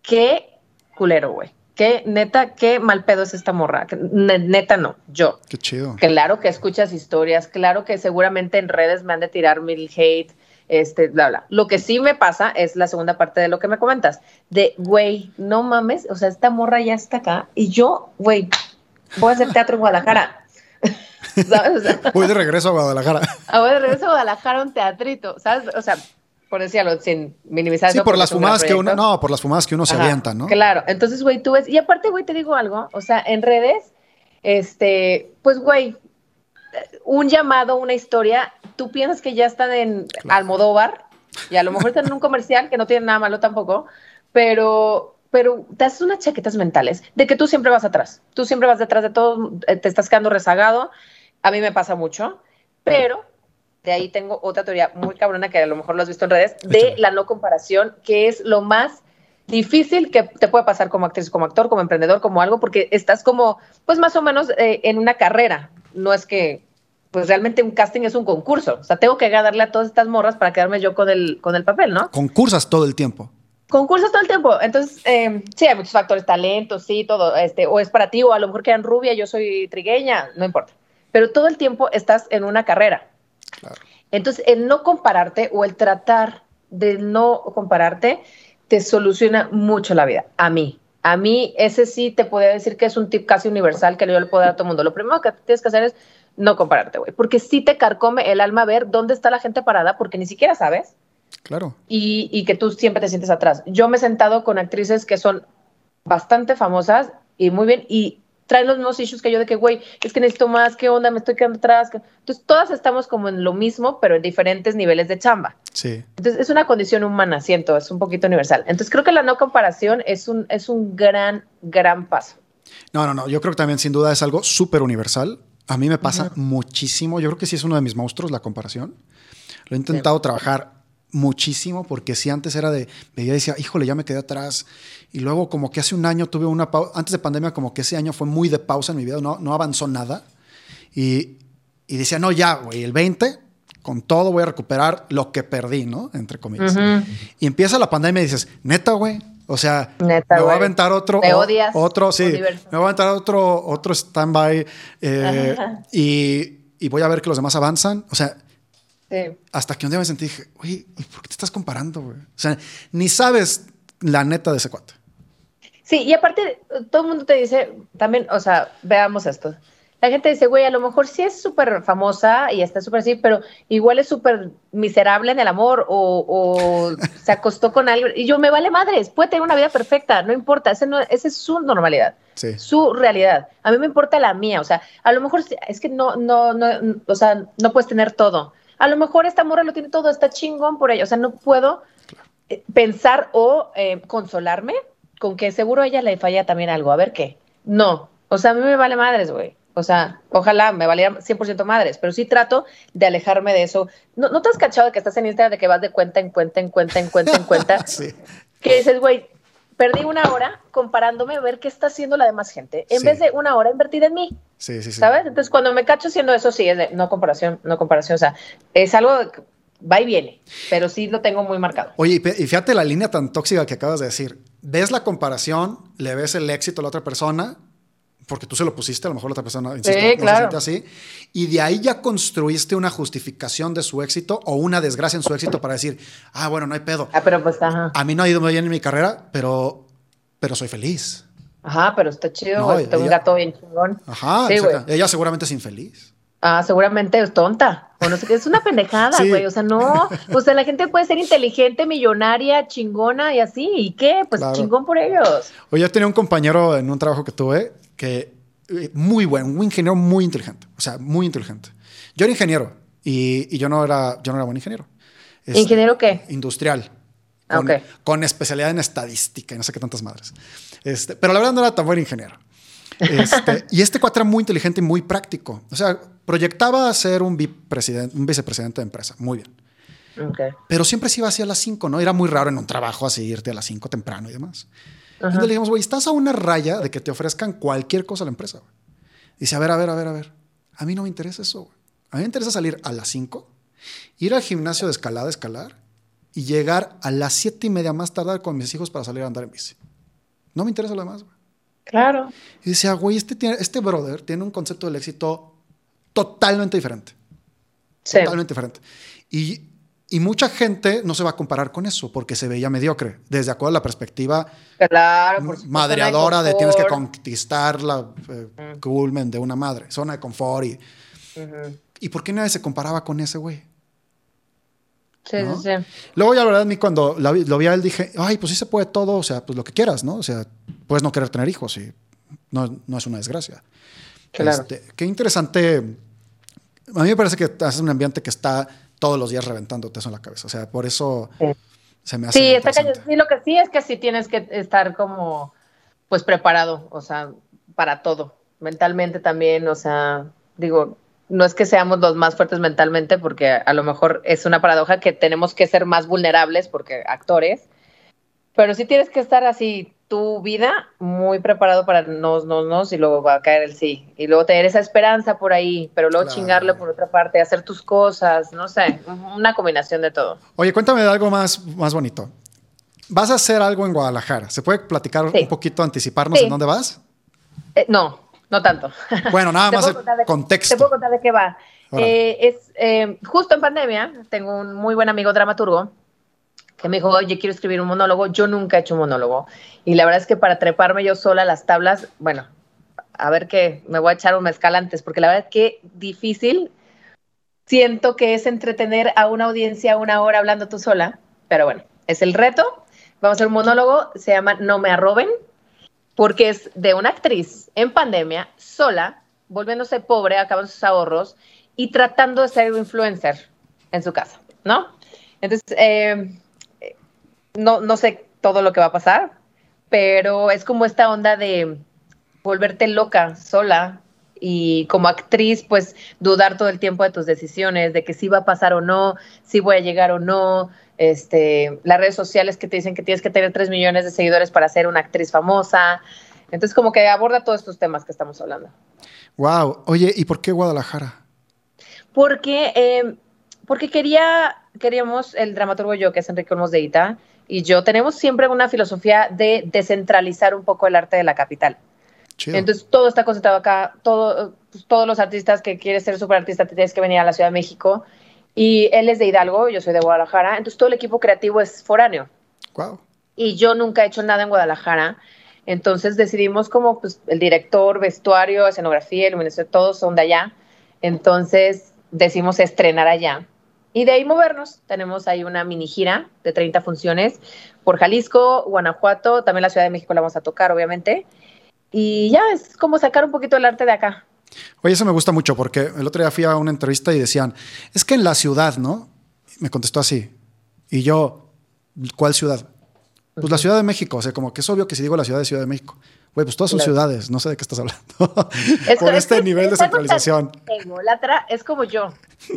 qué culero, güey. Qué neta, qué mal pedo es esta morra. Neta no, yo. Qué chido. Claro que escuchas historias, claro que seguramente en redes me han de tirar mil hate, este, bla, bla. Lo que sí me pasa es la segunda parte de lo que me comentas, de, güey, no mames, o sea, esta morra ya está acá y yo, güey, voy a hacer teatro en Guadalajara. ¿Sabes? voy de regreso a Guadalajara. Ah, voy de regreso a Guadalajara un teatrito, ¿sabes? O sea, por decirlo, sin minimizar. Sí, por las fumadas que uno, no, por las fumadas que uno se avienta, ¿no? Claro, entonces, güey, tú ves, y aparte, güey, te digo algo, o sea, en redes, este, pues, güey, un llamado, una historia, tú piensas que ya están en Almodóvar, y a lo mejor están en un comercial, que no tiene nada malo tampoco, pero, pero te haces unas chaquetas mentales de que tú siempre vas atrás, tú siempre vas detrás de todo, eh, te estás quedando rezagado, a mí me pasa mucho, pero de ahí tengo otra teoría muy cabrona que a lo mejor lo has visto en redes, de la no comparación, que es lo más difícil que te puede pasar como actriz, como actor, como emprendedor, como algo, porque estás como, pues más o menos eh, en una carrera. No es que, pues realmente un casting es un concurso. O sea, tengo que darle a todas estas morras para quedarme yo con el, con el papel, ¿no? Concursas todo el tiempo. Concursas todo el tiempo. Entonces, eh, sí, hay muchos factores, talento, sí, todo, este, o es para ti, o a lo mejor quedan rubia, yo soy trigueña, no importa. Pero todo el tiempo estás en una carrera. Claro. Entonces, el no compararte o el tratar de no compararte te soluciona mucho la vida. A mí. A mí, ese sí te podría decir que es un tip casi universal que yo le puedo dar a todo el mundo. Lo primero que tienes que hacer es no compararte, güey. Porque sí te carcome el alma ver dónde está la gente parada, porque ni siquiera sabes. Claro. Y, y que tú siempre te sientes atrás. Yo me he sentado con actrices que son bastante famosas y muy bien, y traen los mismos issues que yo de que, güey, es que necesito más, ¿qué onda? Me estoy quedando atrás. Entonces, todas estamos como en lo mismo, pero en diferentes niveles de chamba. Sí. Entonces, es una condición humana, siento, es un poquito universal. Entonces, creo que la no comparación es un, es un gran, gran paso. No, no, no, yo creo que también sin duda es algo súper universal. A mí me pasa muchísimo, yo creo que sí es uno de mis monstruos la comparación. Lo he intentado trabajar muchísimo porque si antes era de, veía y decía, híjole, ya me quedé atrás. Y luego como que hace un año tuve una pausa, antes de pandemia como que ese año fue muy de pausa en mi vida, no, no avanzó nada. Y, y decía, no, ya, güey, el 20, con todo voy a recuperar lo que perdí, ¿no? Entre comillas. Y empieza la pandemia y dices, neta, güey. O sea, me voy a aventar otro, otro, sí, me voy a aventar otro, otro stand-by eh, y, y voy a ver que los demás avanzan. O sea, hasta que un día me sentí, dije, oye, ¿y por qué te estás comparando, güey? O sea, ni sabes la neta de ese cuate. Sí, y aparte, todo el mundo te dice, también, o sea, veamos esto. La gente dice, güey, a lo mejor sí es súper famosa y está súper así, pero igual es súper miserable en el amor o, se acostó con alguien. Y yo, me vale madres, puede tener una vida perfecta, no importa, esa no, ese es su normalidad, su realidad. A mí me importa la mía, o sea, a lo mejor es que no, no, no, o sea, no puedes tener todo a lo mejor esta morra lo tiene todo, está chingón por ella. O sea, no puedo eh, pensar o eh, consolarme con que seguro a ella le falla también algo. A ver qué. No. O sea, a mí me vale madres, güey. O sea, ojalá me valiera 100% madres, pero sí trato de alejarme de eso. ¿No, ¿No te has cachado de que estás en Instagram de que vas de cuenta en cuenta, en cuenta, en cuenta, en cuenta? sí. Que dices, güey, perdí una hora comparándome a ver qué está haciendo la demás gente, en vez de una hora invertida en mí. Sí, sí, sí. ¿Sabes? Entonces, cuando me cacho haciendo eso, sí, es de no comparación, no comparación. O sea, es algo va y viene, pero sí lo tengo muy marcado. Oye, y fíjate la línea tan tóxica que acabas de decir. Ves la comparación, le ves el éxito a la otra persona, porque tú se lo pusiste, a lo mejor la otra persona insisto, sí, claro. se así, y de ahí ya construiste una justificación de su éxito o una desgracia en su éxito para decir, ah, bueno, no hay pedo. Ah, pero pues, ajá. A mí no ha ido muy bien en mi carrera, pero, pero soy feliz. Ajá, pero está chido, está un gato bien chingón. Ajá, ella seguramente es infeliz. Ah, seguramente es tonta. O no sé qué, es una pendejada, güey. O sea, no. O sea, la gente puede ser inteligente, millonaria, chingona y así. ¿Y qué? Pues chingón por ellos. Oye, yo tenía un compañero en un trabajo que tuve que eh, muy bueno, un ingeniero muy inteligente. O sea, muy inteligente. Yo era ingeniero y, yo, no era, yo no era buen ingeniero. ¿Ingeniero qué? Industrial. Ah, con, con, especialidad en estadística y no sé qué tantas madres. Este, pero la verdad no era tan buen ingeniero. Este, y este cuate era muy inteligente y muy práctico. O sea, proyectaba ser un, un vicepresidente de empresa. Muy bien. Pero siempre se iba así a las 5, ¿no? Era muy raro en un trabajo así irte a las 5 temprano y demás. Entonces le dijimos, güey, estás a una raya de que te ofrezcan cualquier cosa a la empresa. Dice, a ver, a ver, a ver, a ver. A mí no me interesa eso, güey. A mí me interesa salir a las 5, ir al gimnasio de escalada, escalar y llegar a las 7 y media más tarde con mis hijos para salir a andar en bici. No me interesa lo demás, güey. Claro. Y decía, güey, este, este brother tiene un concepto del éxito totalmente diferente. Sí. Totalmente diferente. Y, Y mucha gente no se va a comparar con eso porque se veía mediocre, desde acuerdo a la perspectiva claro, por madreadora de, de tienes que conquistar la eh, culmen de una madre, zona de confort. Y, ¿Y por qué nadie se comparaba con ese güey? Sí, sí, sí. Luego ya la verdad a mí cuando lo vi a él dije, ay, pues sí se puede todo, o sea, pues lo que quieras, ¿no? O sea, puedes no querer tener hijos y no, no es una desgracia. Claro. Este, qué interesante. A mí me parece que haces un ambiente que está todos los días reventándote eso en la cabeza. O sea, por eso sí. se me hace. Sí, está sí, lo que sí es que sí tienes que estar como, pues preparado, o sea, para todo. Mentalmente también, o sea, digo, no es que seamos los más fuertes mentalmente, porque a lo mejor es una paradoja que tenemos que ser más vulnerables, porque actores, pero sí tienes que estar así tu vida muy preparado para no, no, no, y luego va a caer el sí. Y luego tener esa esperanza por ahí, pero luego Claro. chingarle por otra parte, hacer tus cosas, no sé, una combinación de todo. Oye, cuéntame de algo más, más bonito. Vas a hacer algo en Guadalajara. ¿Se puede platicar Sí. un poquito, anticiparnos Sí. en dónde vas? Eh, no, no tanto. Bueno, nada más el de- contexto. Te puedo contar de qué va. Eh, es eh, justo en pandemia, tengo un muy buen amigo dramaturgo que me dijo, oye, quiero escribir un monólogo. Yo nunca he hecho un monólogo. Y la verdad es que para treparme yo sola a las tablas, bueno, a ver qué, me voy a echar un mezcal antes, porque la verdad es que difícil. Siento que es entretener a una audiencia una hora hablando tú sola, pero bueno, es el reto. Vamos a hacer un monólogo, se llama No me arroben, porque es de una actriz en pandemia, sola, volviéndose pobre, acabando sus ahorros y tratando de ser influencer en su casa, ¿no? Entonces, eh, no, no sé todo lo que va a pasar, pero es como esta onda de volverte loca sola y como actriz, pues dudar todo el tiempo de tus decisiones, de que si va a pasar o no, si voy a llegar o no, este, las redes sociales que te dicen que tienes que tener 3 millones de seguidores para ser una actriz famosa. Entonces, como que aborda todos estos temas que estamos hablando. Wow. Oye, ¿y por qué Guadalajara? Porque, eh, porque quería, queríamos, el dramaturgo yo, que es Enrique Olmos de Ita, y yo tenemos siempre una filosofía de descentralizar un poco el arte de la capital. Chido. Entonces todo está concentrado acá, todo, pues, todos los artistas que quieres ser súper artista te tienes que venir a la Ciudad de México. Y él es de Hidalgo, yo soy de Guadalajara, entonces todo el equipo creativo es foráneo. wow. Y yo nunca he hecho nada en Guadalajara. Entonces decidimos como pues, el director, vestuario, escenografía, iluminación, todos son de allá. Entonces decidimos estrenar allá. Y de ahí movernos. Tenemos ahí una mini gira de 30 funciones por Jalisco, Guanajuato, también la Ciudad de México la vamos a tocar, obviamente. Y ya es como sacar un poquito el arte de acá. Oye, eso me gusta mucho porque el otro día fui a una entrevista y decían, es que en la ciudad, ¿no? Me contestó así. Y yo, ¿cuál ciudad? Pues la Ciudad de México. O sea, como que es obvio que si digo la Ciudad de Ciudad de México. Güey, pues todas son Claro. ciudades. No sé de qué estás hablando. Es Por que- este es nivel de centralización. ególatra, es como yo,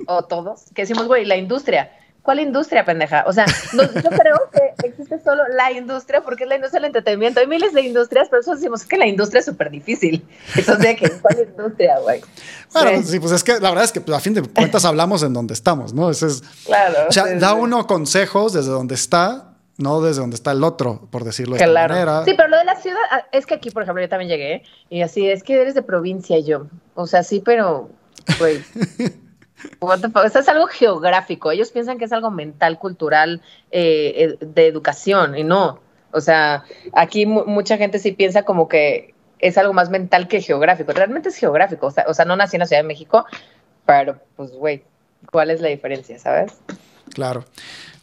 o todos, que decimos, güey, la industria. ¿Cuál industria, pendeja? O sea, no- yo creo que existe solo la industria porque es la industria del entretenimiento. Hay miles de industrias, pero eso decimos que la industria es súper difícil. Entonces, ¿qué? ¿cuál industria, güey? Bueno, Sí, sí, pues es que la verdad es que pues, a fin de cuentas hablamos en donde estamos, ¿no? Eso es, claro. o sea, sí, da sí. uno consejos desde donde está, no desde donde está el otro, por decirlo de esta Claro. manera. Sí, pero lo de la ciudad, ah, es que aquí, por ejemplo, yo también llegué y así, es que eres de provincia yo. O sea, sí, pero, güey. what the fuck, o sea, es algo geográfico. Ellos piensan que es algo mental, cultural, eh, eh, de educación, y no. O sea, aquí mu- mucha gente sí piensa como que es algo más mental que geográfico. Realmente es geográfico. O sea, o sea no nací en la Ciudad de México, pero, pues, güey, ¿cuál es la diferencia, sabes? Claro.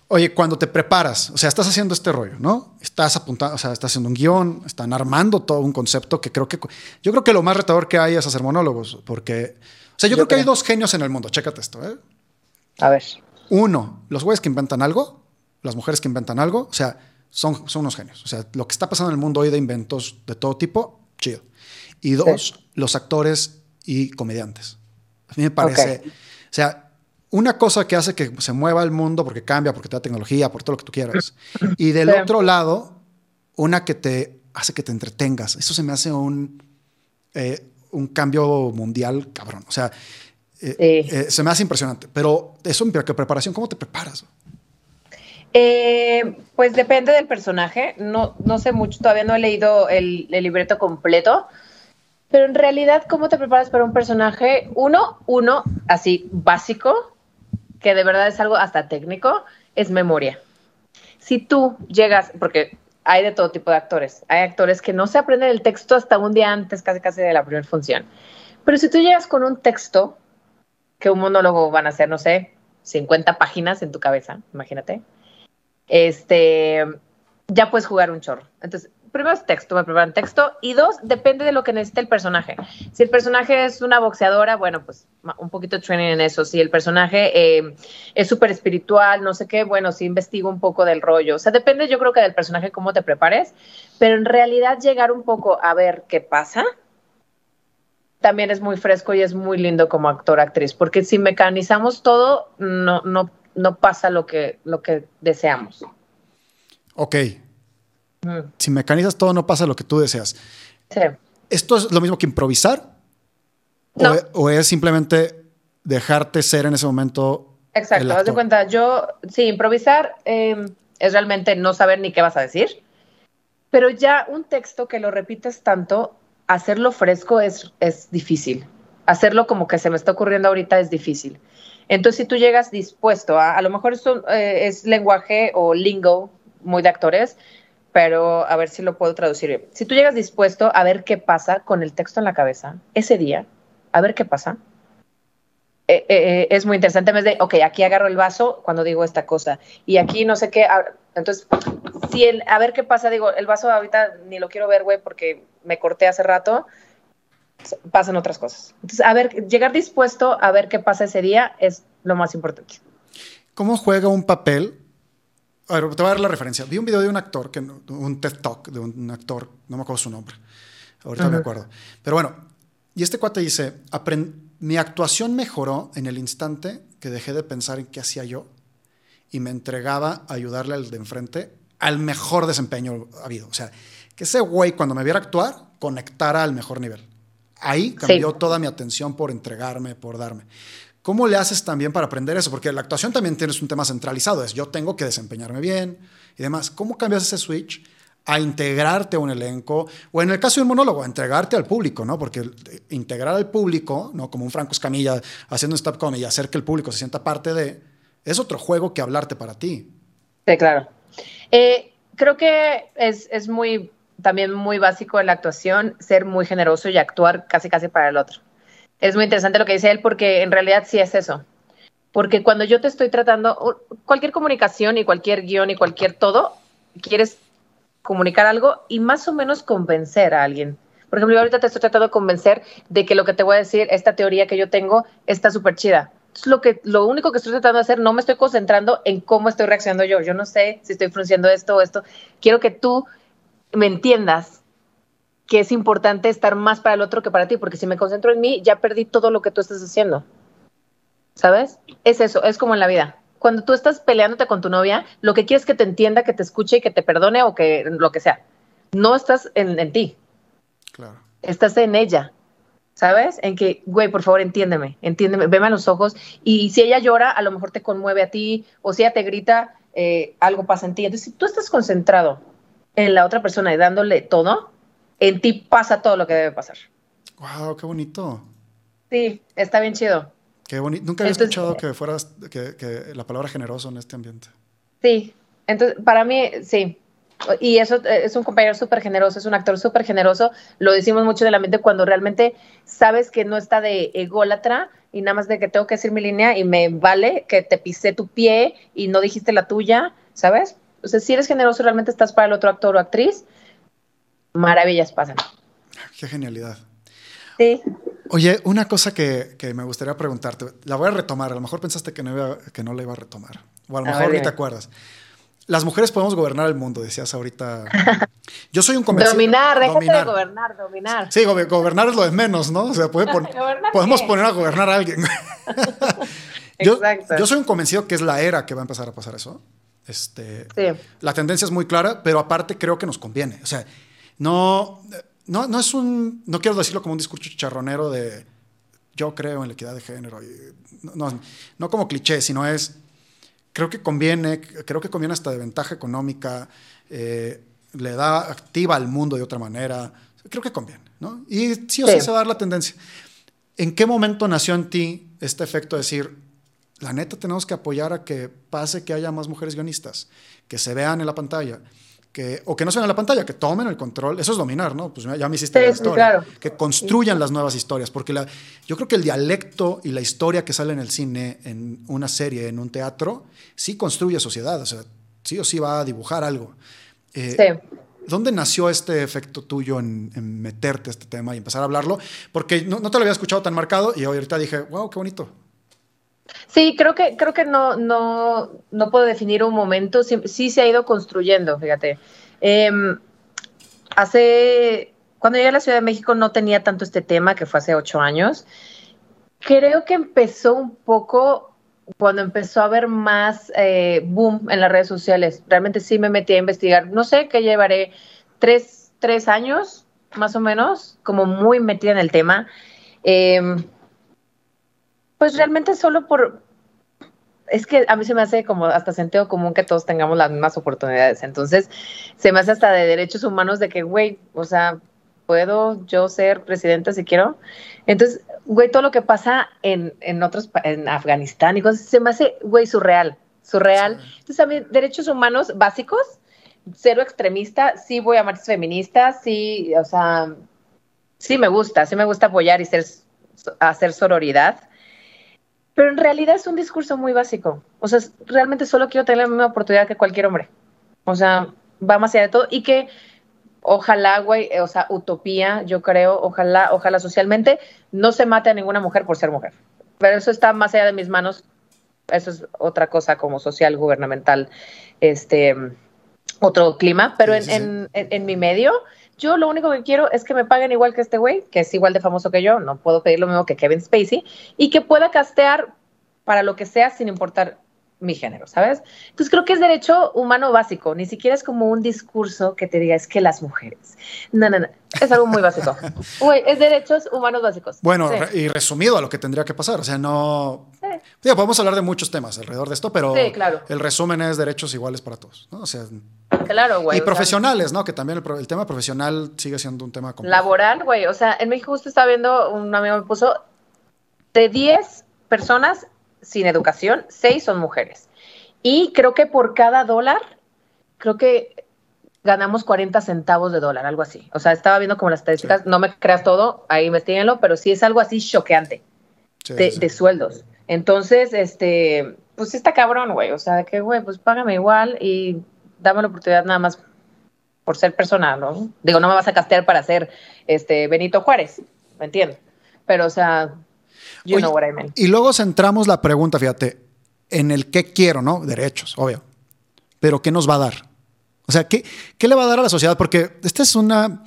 Oye, cuando te preparas, o sea, estás haciendo este rollo, ¿no? Estás apuntando, o sea, estás haciendo un guion, están armando todo un concepto que creo que yo creo que lo más retador que hay es hacer monólogos, porque, sea, yo, Yo creo que hay creo. dos genios en el mundo. Chécate esto, ¿eh? A ver. Uno, los güeyes que inventan algo, las mujeres que inventan algo, o sea, son, son unos genios. O sea, lo que está pasando en el mundo hoy de inventos de todo tipo, chido. Y dos, los actores y comediantes. A mí me parece, Ok. o sea, una cosa que hace que se mueva el mundo porque cambia, porque te da tecnología, por todo lo que tú quieras. Y del Sí. otro lado, una que te hace que te entretengas. Eso se me hace un, eh, un cambio mundial, cabrón. O sea, eh, Sí. eh, se me hace impresionante. Pero eso, ¿qué preparación? ¿Cómo te preparas? Eh, pues depende del personaje. No, no sé mucho, todavía no he leído el, el libreto completo. Pero en realidad, ¿cómo te preparas para un personaje? Uno, uno, así básico, que de verdad es algo hasta técnico, es memoria. Si tú llegas, porque hay de todo tipo de actores, hay actores que no se aprenden el texto hasta un día antes, casi casi de la primera función. Pero si tú llegas con un texto, que un monólogo van a ser, no sé, 50 páginas en tu cabeza, imagínate, este, ya puedes jugar un chorro. Entonces, primero es texto, me preparan texto, y dos, depende de lo que necesite el personaje. Si el personaje es una boxeadora, bueno, pues un poquito de training en eso. Si el personaje eh, es súper espiritual, no sé qué, bueno, sí investigo un poco del rollo. O sea, depende yo creo que del personaje cómo te prepares, pero en realidad llegar un poco a ver qué pasa, también es muy fresco y es muy lindo como actor, actriz, porque si mecanizamos todo, no, no, no pasa lo que, lo que deseamos. Ok. Si mecanizas todo, no pasa lo que tú deseas. Sí. ¿Esto es lo mismo que improvisar? O, es simplemente dejarte ser en ese momento? Exacto, haz de cuenta, yo, sí, improvisar em, es realmente no saber ni qué vas a decir, pero ya un texto que lo repites tanto, hacerlo fresco es, es difícil. Hacerlo como que se me está ocurriendo ahorita es difícil. Entonces, si tú llegas dispuesto a, a lo mejor esto eh, es lenguaje o lingo muy de actores, pero a ver si lo puedo traducir. Si tú llegas dispuesto a ver qué pasa con el texto en la cabeza ese día, a ver qué pasa, eh, eh, es muy interesante. En vez de, ok, aquí agarro el vaso cuando digo esta cosa y aquí no sé qué. Entonces, si el, a ver qué pasa, digo, el vaso ahorita ni lo quiero ver, güey, porque me corté hace rato pasan otras cosas. Entonces, a ver, llegar dispuesto a ver qué pasa ese día es lo más importante. ¿Cómo juega un papel? A ver, te voy a dar la referencia. Vi un video de un actor, que, un TED Talk de un actor, no me acuerdo su nombre, ahorita me acuerdo. Pero bueno, y este cuate dice, mi actuación mejoró en el instante que dejé de pensar en qué hacía yo y me entregaba a ayudarle al de enfrente al mejor desempeño habido. O sea, que ese güey cuando me viera actuar conectara al mejor nivel. Ahí cambió toda mi atención por entregarme, por darme. ¿Cómo le haces también para aprender eso? Porque la actuación también tienes un tema centralizado, es yo tengo que desempeñarme bien y demás. ¿Cómo cambias ese switch a integrarte a un elenco o en el caso de un monólogo, a entregarte al público, ¿no? Porque integrar al público, ¿no? Como un Franco Escamilla haciendo un stop comedy y hacer que el público se sienta parte de, es otro juego que hablarte para ti. Sí, claro. Eh, creo que es, es muy también muy básico en la actuación, ser muy generoso y actuar casi casi para el otro. Es muy interesante lo que dice él porque en realidad sí es eso. Porque cuando yo te estoy tratando, cualquier comunicación y cualquier guion y cualquier todo, quieres comunicar algo y más o menos convencer a alguien. Por ejemplo, yo ahorita te estoy tratando de convencer de que lo que te voy a decir, esta teoría que yo tengo, está súper chida. lo, que, lo único que estoy tratando de hacer, no me estoy concentrando en cómo estoy reaccionando yo. Yo no sé si estoy frunciendo esto o esto. Quiero que tú me entiendas que es importante estar más para el otro que para ti, porque si me concentro en mí, ya perdí todo lo que tú estás haciendo. ¿Sabes? Es eso, es como en la vida. Cuando tú estás peleándote con tu novia, lo que quieres es que te entienda, que te escuche y que te perdone o que lo que sea. No estás en, ti. Claro. Estás en ella. ¿Sabes? En que, güey, por favor, entiéndeme, entiéndeme, veme a los ojos. Y si ella llora, a lo mejor te conmueve a ti, o si ella te grita, eh, algo pasa en ti. Entonces, si tú estás concentrado en la otra persona y dándole todo, en ti pasa todo lo que debe pasar. Wow, qué bonito. Sí, está bien chido. Qué bonito. Nunca había escuchado que fueras que, que, la palabra generoso en este ambiente. Sí, entonces para mí sí. Y eso es un compañero súper generoso, es un actor súper generoso. Lo decimos mucho de la mente cuando realmente sabes que no está de ególatra y nada más de que tengo que decir mi línea y me vale que te pisé tu pie y no dijiste la tuya, ¿sabes? O sea, si eres generoso, realmente estás para el otro actor o actriz, maravillas pasan. Qué genialidad. Sí. Oye, una cosa que, me gustaría preguntarte, la voy a retomar, a lo mejor pensaste que no, que no la iba a retomar, o a lo mejor ni te acuerdas. Las mujeres podemos gobernar el mundo, decías ahorita. Yo soy un convencido. Dominar, déjate de gobernar, dominar. Sí, gobernar es lo de menos, ¿no? O sea, podemos poner a gobernar a alguien. Exacto. yo soy un convencido que es la era que va a empezar a pasar eso. Este, La tendencia es muy clara, pero aparte creo que nos conviene. O sea, no, no, no es un, no quiero decirlo como un discurso charronero de yo creo en la equidad de género, no, no como cliché, sino es, creo que conviene, creo que conviene hasta de ventaja económica, eh, le da activa al mundo de otra manera, creo que conviene, ¿no? Y sí o sí, se va a dar la tendencia. ¿En qué momento nació en ti este efecto de decir, la neta tenemos que apoyar a que pase que haya más mujeres guionistas, que se vean en la pantalla, que, o que no se vean en la pantalla, que tomen el control. Eso es dominar, ¿no? Pues ya me hiciste la historia. Que construyan las nuevas historias, porque la, yo creo que el dialecto y la historia que sale en el cine, en una serie, en un teatro, sí construye sociedad, o sea, sí o sí va a dibujar algo. Eh, sí. ¿Dónde nació este efecto tuyo en, meterte a este tema y empezar a hablarlo? Porque no, no, te lo había escuchado tan marcado y ahorita dije, wow, qué bonito. Sí, creo que, creo que no, no, no puedo definir un momento, sí, se ha ido construyendo, fíjate. Em, hace, cuando llegué a la Ciudad de México no tenía tanto este tema, que fue hace ocho años. Creo que empezó un poco cuando empezó a haber más eh, boom en las redes sociales. Realmente sí me metí a investigar. No sé, qué llevaré tres, tres años, más o menos, como muy metida en el tema. Eh, pues realmente solo por... Es que a mí se me hace como hasta sentido común que todos tengamos las mismas oportunidades. Entonces, se me hace hasta de derechos humanos de que, güey, o sea, ¿puedo yo ser presidenta si quiero? Entonces, güey, todo lo que pasa en, en otros, en Afganistán y cosas, se me hace, güey, surreal, surreal. Entonces, a mí, derechos humanos básicos, cero extremista, sí voy a marchas feministas, sí, o sea, sí me gusta, sí me gusta apoyar y ser, hacer sororidad pero en realidad es un discurso muy básico. O sea, realmente solo quiero tener la misma oportunidad que cualquier hombre. O sea, va más allá de todo y que ojalá, güey, o sea, utopía, yo creo, ojalá, ojalá socialmente no se mate a ninguna mujer por ser mujer. Pero eso está más allá de mis manos. Eso es otra cosa como social, gubernamental, este, otro clima. Pero en, en mi medio, yo lo único que quiero es que me paguen igual que este güey, que es igual de famoso que yo, no puedo pedir lo mismo que Kevin Spacey, y que pueda castear para lo que sea sin importar mi género, ¿sabes? Entonces creo que es derecho humano básico, ni siquiera es como un discurso que te diga es que las mujeres. No, no, no, es algo muy básico. Güey, es derechos humanos básicos. Bueno, y resumido a lo que tendría que pasar, o sea, no... Sí. podemos hablar de muchos temas alrededor de esto, pero claro. el resumen es derechos iguales para todos, ¿no? O sea... Claro, güey. Y profesionales, ¿no? Que también el, tema profesional sigue siendo un tema complejo. Laboral, güey. O sea, en México justo estaba viendo, un amigo me puso, de 10 personas sin educación, 6 son mujeres. Y creo que por cada dólar, creo que ganamos 40 centavos de dólar, algo así. O sea, estaba viendo como las estadísticas, no me creas todo, ahí investiguenlo, pero sí es algo así choqueante de, de, sueldos. Entonces, este, pues está cabrón, güey. O sea, que, güey, pues págame igual y dame la oportunidad nada más por ser persona, ¿no? Digo, no me vas a castear para ser este Benito Juárez, ¿me entiendes? Pero, o sea, you know what I mean. Y luego centramos la pregunta, fíjate, en el qué quiero, ¿no? Derechos, obvio. Pero ¿qué nos va a dar? O sea, ¿qué, qué le va a dar a la sociedad? Porque este es una...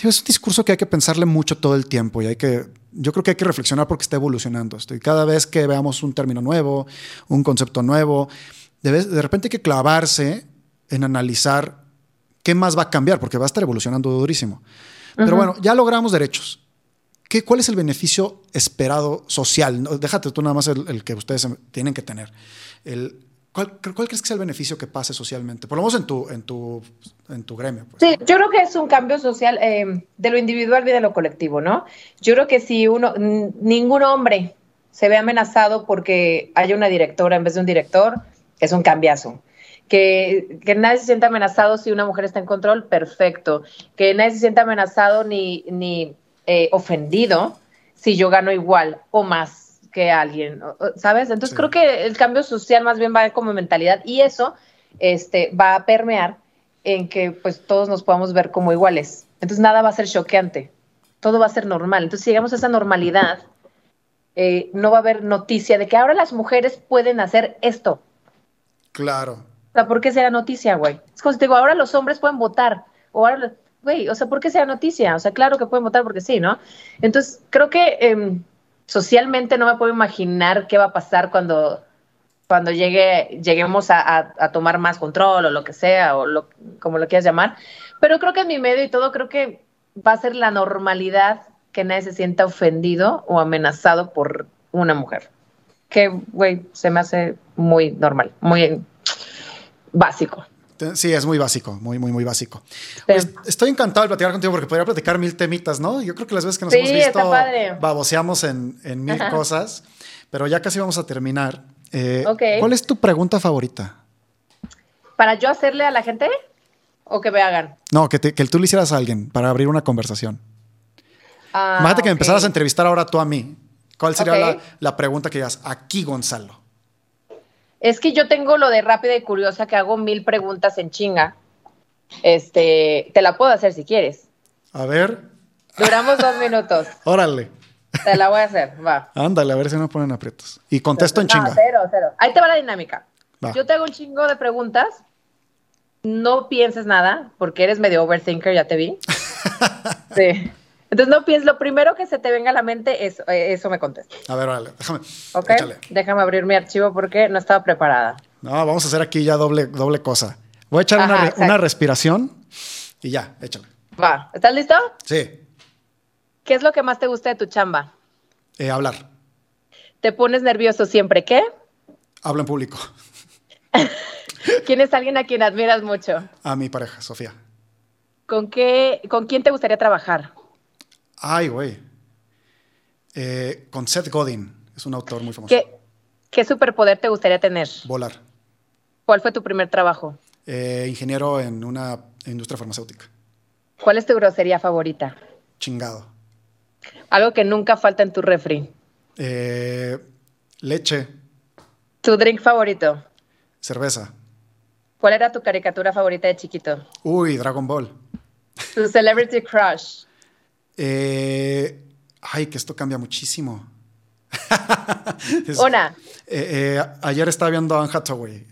Es un discurso que hay que pensarle mucho todo el tiempo y hay que, yo creo que hay que reflexionar porque está evolucionando esto. Y cada vez que veamos un término nuevo, un concepto nuevo, de, de repente hay que clavarse en analizar qué más va a cambiar, porque va a estar evolucionando durísimo. Pero bueno, ya logramos derechos. ¿Qué, ¿Cuál es el beneficio esperado social? déjate tú nada más el, que ustedes tienen que tener. El, ¿cuál, ¿cuál, crees que es el beneficio que pase socialmente? Por lo menos en tu, en tu, en tu gremio. Pues. Sí, yo creo que es un cambio social eh, de lo individual y de lo colectivo, ¿no? Yo creo que si uno, ningún hombre se ve amenazado porque haya una directora en vez de un director, es un cambiazo que, nadie se sienta amenazado si una mujer está en control, perfecto. Que nadie se sienta amenazado ni, ni eh, ofendido si yo gano igual o más que alguien, ¿sabes? Entonces creo que el cambio social más bien va a como mentalidad y eso este, va a permear en que pues todos nos podamos ver como iguales. Entonces nada va a ser choqueante, todo va a ser normal. Entonces si llegamos a esa normalidad, eh, no va a haber noticia de que ahora las mujeres pueden hacer esto. Claro. ¿Por qué será noticia, güey? Es como si te digo, ahora los hombres pueden votar. O güey, o sea, ¿por qué será noticia? O sea, claro que pueden votar porque sí, ¿no? Entonces, creo que em, socialmente no me puedo imaginar qué va a pasar cuando, cuando llegue, lleguemos a, tomar más control o lo que sea, o lo, como lo quieras llamar. Pero creo que en mi medio y todo, creo que va a ser la normalidad que nadie se sienta ofendido o amenazado por una mujer. Que, güey, se me hace muy normal, muy básico. Sí, es muy básico, muy, muy, muy básico. Pues, estoy encantado de platicar contigo porque podría platicar mil temitas, ¿no? Yo creo que las veces que nos hemos visto baboseamos en, en mil cosas, pero ya casi vamos a terminar. Eh. ¿Cuál es tu pregunta favorita? ¿Para yo hacerle a la gente o que me hagan? No, que, te- que tú le hicieras a alguien para abrir una conversación. Ah, Imagínate que me empezaras a entrevistar ahora tú a mí. ¿Cuál sería la, la pregunta que digas? Aquí, Gonzalo. Es que yo tengo lo de rápida y curiosa que hago mil preguntas en chinga. Este, te la puedo hacer si quieres. A ver, Duramos dos minutos. órale. Te la voy a hacer, va. Ándale, a ver si no me ponen aprietos. Y contesto en No, chinga. cero, cero. Ahí te va la dinámica. Va. Yo te hago un chingo de preguntas. No pienses nada, porque eres medio overthinker, ya te vi. Sí. Entonces no pienses, lo primero que se te venga a la mente, es, eh, eso me contestas. A ver, órale, déjame. ¿Ok? Échale. Déjame abrir mi archivo porque no estaba preparada. No, vamos a hacer aquí ya doble, doble cosa. Voy a echar Ajá, una respiración y ya, échale. Va, ¿estás listo? Sí, ¿Qué es lo que más te gusta de tu chamba? eh, hablar. ¿Te pones nervioso siempre qué? Hablo en público. ¿Quién es alguien a quien admiras mucho? A mi pareja, Sofía. ¿Con qué, con quién te gustaría trabajar? Ay, güey. Eh, con Seth Godin. Es un autor muy famoso. ¿Qué, qué superpoder te gustaría tener? Volar. ¿Cuál fue tu primer trabajo? Eh, ingeniero en una industria farmacéutica. ¿Cuál es tu grosería favorita? Chingado. Algo que nunca falta en tu refri. Eh, leche. ¿Tu drink favorito? Cerveza. ¿Cuál era tu caricatura favorita de chiquito? Uy, Dragon Ball. ¿Tu celebrity crush? Eh, ay, que esto cambia muchísimo. Es- Una. Eh, eh, ayer estaba viendo a Anne Hathaway.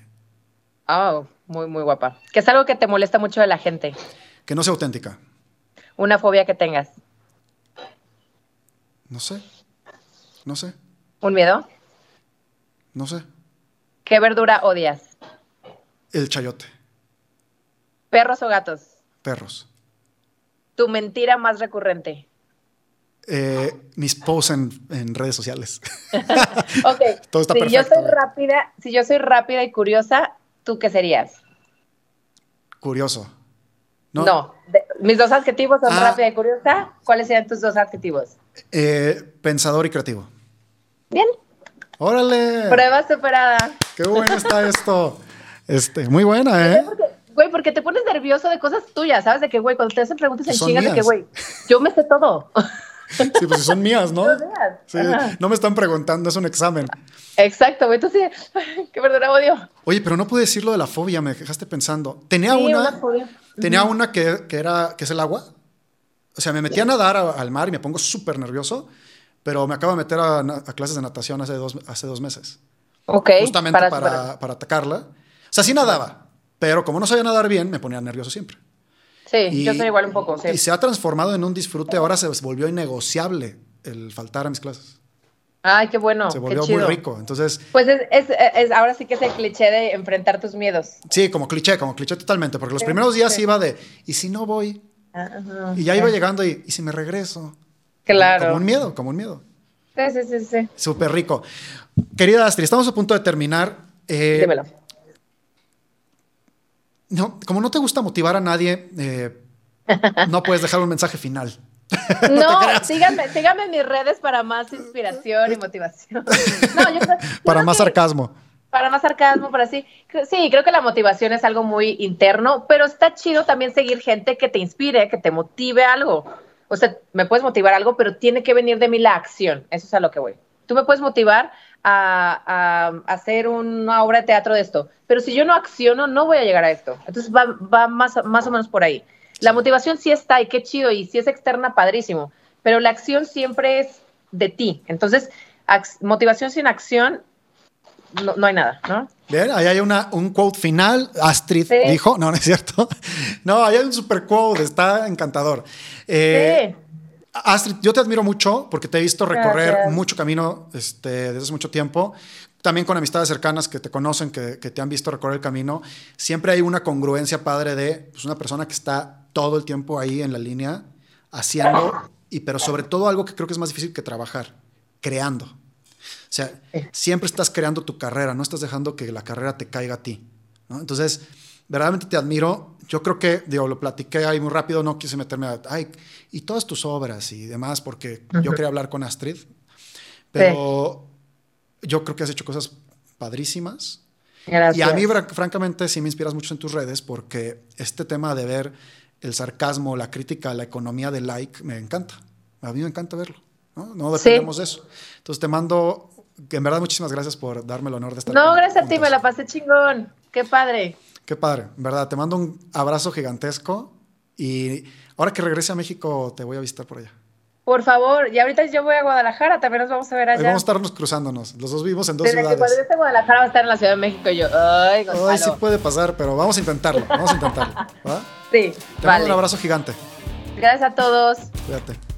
Oh, muy, muy guapa. ¿Qué es algo que te molesta mucho de la gente? Que no sea auténtica. Una fobia que tengas. No sé. No sé. ¿Un miedo? No sé. ¿Qué verdura odias? El chayote. ¿Perros o gatos? Perros. ¿Tu mentira más recurrente? Eh, mis posts en, en redes sociales. Ok. Todo está si perfecto, yo soy güey. rápida, si yo soy rápida y curiosa, ¿tú qué serías? Curioso. No. De- mis dos adjetivos son Ah. rápida y curiosa. ¿Cuáles serían tus dos adjetivos? Eh, pensador y creativo. Bien. ¡Órale! Prueba superada. ¡Qué bueno está esto! Este, muy buena, ¿eh? Porque, güey, porque te pones nervioso de cosas tuyas, ¿sabes? De que, güey, cuando te hacen preguntas en chingas, de que, güey, yo me sé todo. Sí, pues si son mías, ¿no? Sí, no me están preguntando, es un examen. Exacto, güey. Sí, qué verdura odio. Oye, pero no pude decir lo de la fobia, me dejaste pensando. Tenía Sí, una, una fobia. tenía una que, que era, que es el agua. O sea, me metí a nadar a- al mar y me pongo súper nervioso, pero me acabo de meter a, clases de natación hace dos, hace dos meses. Ok. justamente para, para, atacarla. O sea, sí nadaba, pero como no sabía nadar bien, me ponía nervioso siempre. Sí, Y- yo soy igual un poco, sí. Y se ha transformado en un disfrute, ahora se volvió innegociable el faltar a mis clases. Ay, qué bueno. Se qué volvió muy rico. Entonces, Pues es, es, es- ahora sí que es el cliché de enfrentar tus miedos. sí, como cliché, como cliché totalmente, porque los primeros días iba de, ¿y si no voy? Ajá, Y ya iba llegando y, ¿y si me regreso? Claro. Como un miedo, como un miedo. Sí, sí, sí, sí. Súper rico. Querida Astrid, estamos a punto de terminar. Eh, Dímelo. No, como no te gusta motivar a nadie, eh, no puedes dejar un mensaje final. No, síganme, síganme en mis redes para más inspiración y motivación. No, yo creo- yo Para más que- sarcasmo. Para más sarcasmo, para así. Sí, creo que la motivación es algo muy interno, pero está chido también seguir gente que te inspire, que te motive algo. O sea, me puedes motivar algo, pero tiene que venir de mí la acción. Eso es a lo que voy. Tú me puedes motivar a, a hacer una obra de teatro de esto, pero si yo no acciono, no voy a llegar a esto. Entonces va, va más, más o menos por ahí. La motivación sí está y qué chido, y si es externa, padrísimo, pero la acción siempre es de ti. Entonces, ac- motivación sin acción, no, no hay nada, ¿no? Bien, ahí hay una, un quote final. Astrid Sí. dijo, no, no es cierto. No, ahí hay un super quote, está encantador. Eh, sí. Astrid, yo te admiro mucho porque te he visto recorrer Gracias. mucho camino este, desde hace mucho tiempo. También con amistades cercanas que te conocen, que, que te han visto recorrer el camino. Siempre hay una congruencia padre de pues, una persona que está todo el tiempo ahí en la línea, haciendo, y, pero sobre todo algo que creo que es más difícil que trabajar, creando. O sea, siempre estás creando tu carrera, no estás dejando que la carrera te caiga a ti. ¿no? Entonces, verdaderamente te admiro. Yo creo que, digo, lo platiqué ahí muy rápido, no quise meterme a, ay, y todas tus obras y demás, porque yo quería hablar con Astrid, pero yo creo que has hecho cosas padrísimas. Gracias. Y a mí, fra- francamente, sí me inspiras mucho en tus redes porque este tema de ver el sarcasmo, la crítica, la economía de like, me encanta. A mí me encanta verlo. No, no Sí. dependemos de eso. Entonces te mando, en verdad, muchísimas gracias por darme el honor de estar No, gracias a ti, juntos. me la pasé chingón. Qué padre. Qué padre, verdad. Te mando un abrazo gigantesco y ahora que regrese a México te voy a visitar por allá. Por favor, y ahorita yo voy a Guadalajara, también nos vamos a ver Ahí allá. vamos a estarnos cruzándonos. Los dos vivimos en dos Desde que cuando ciudades. esté en Guadalajara va a estar en la Ciudad de México y yo, ay, Gonzalo. Ay, sí puede pasar, pero vamos a intentarlo. Vamos a intentarlo. ¿va? Sí, Te mando un abrazo gigante. Gracias a todos. Cuídate.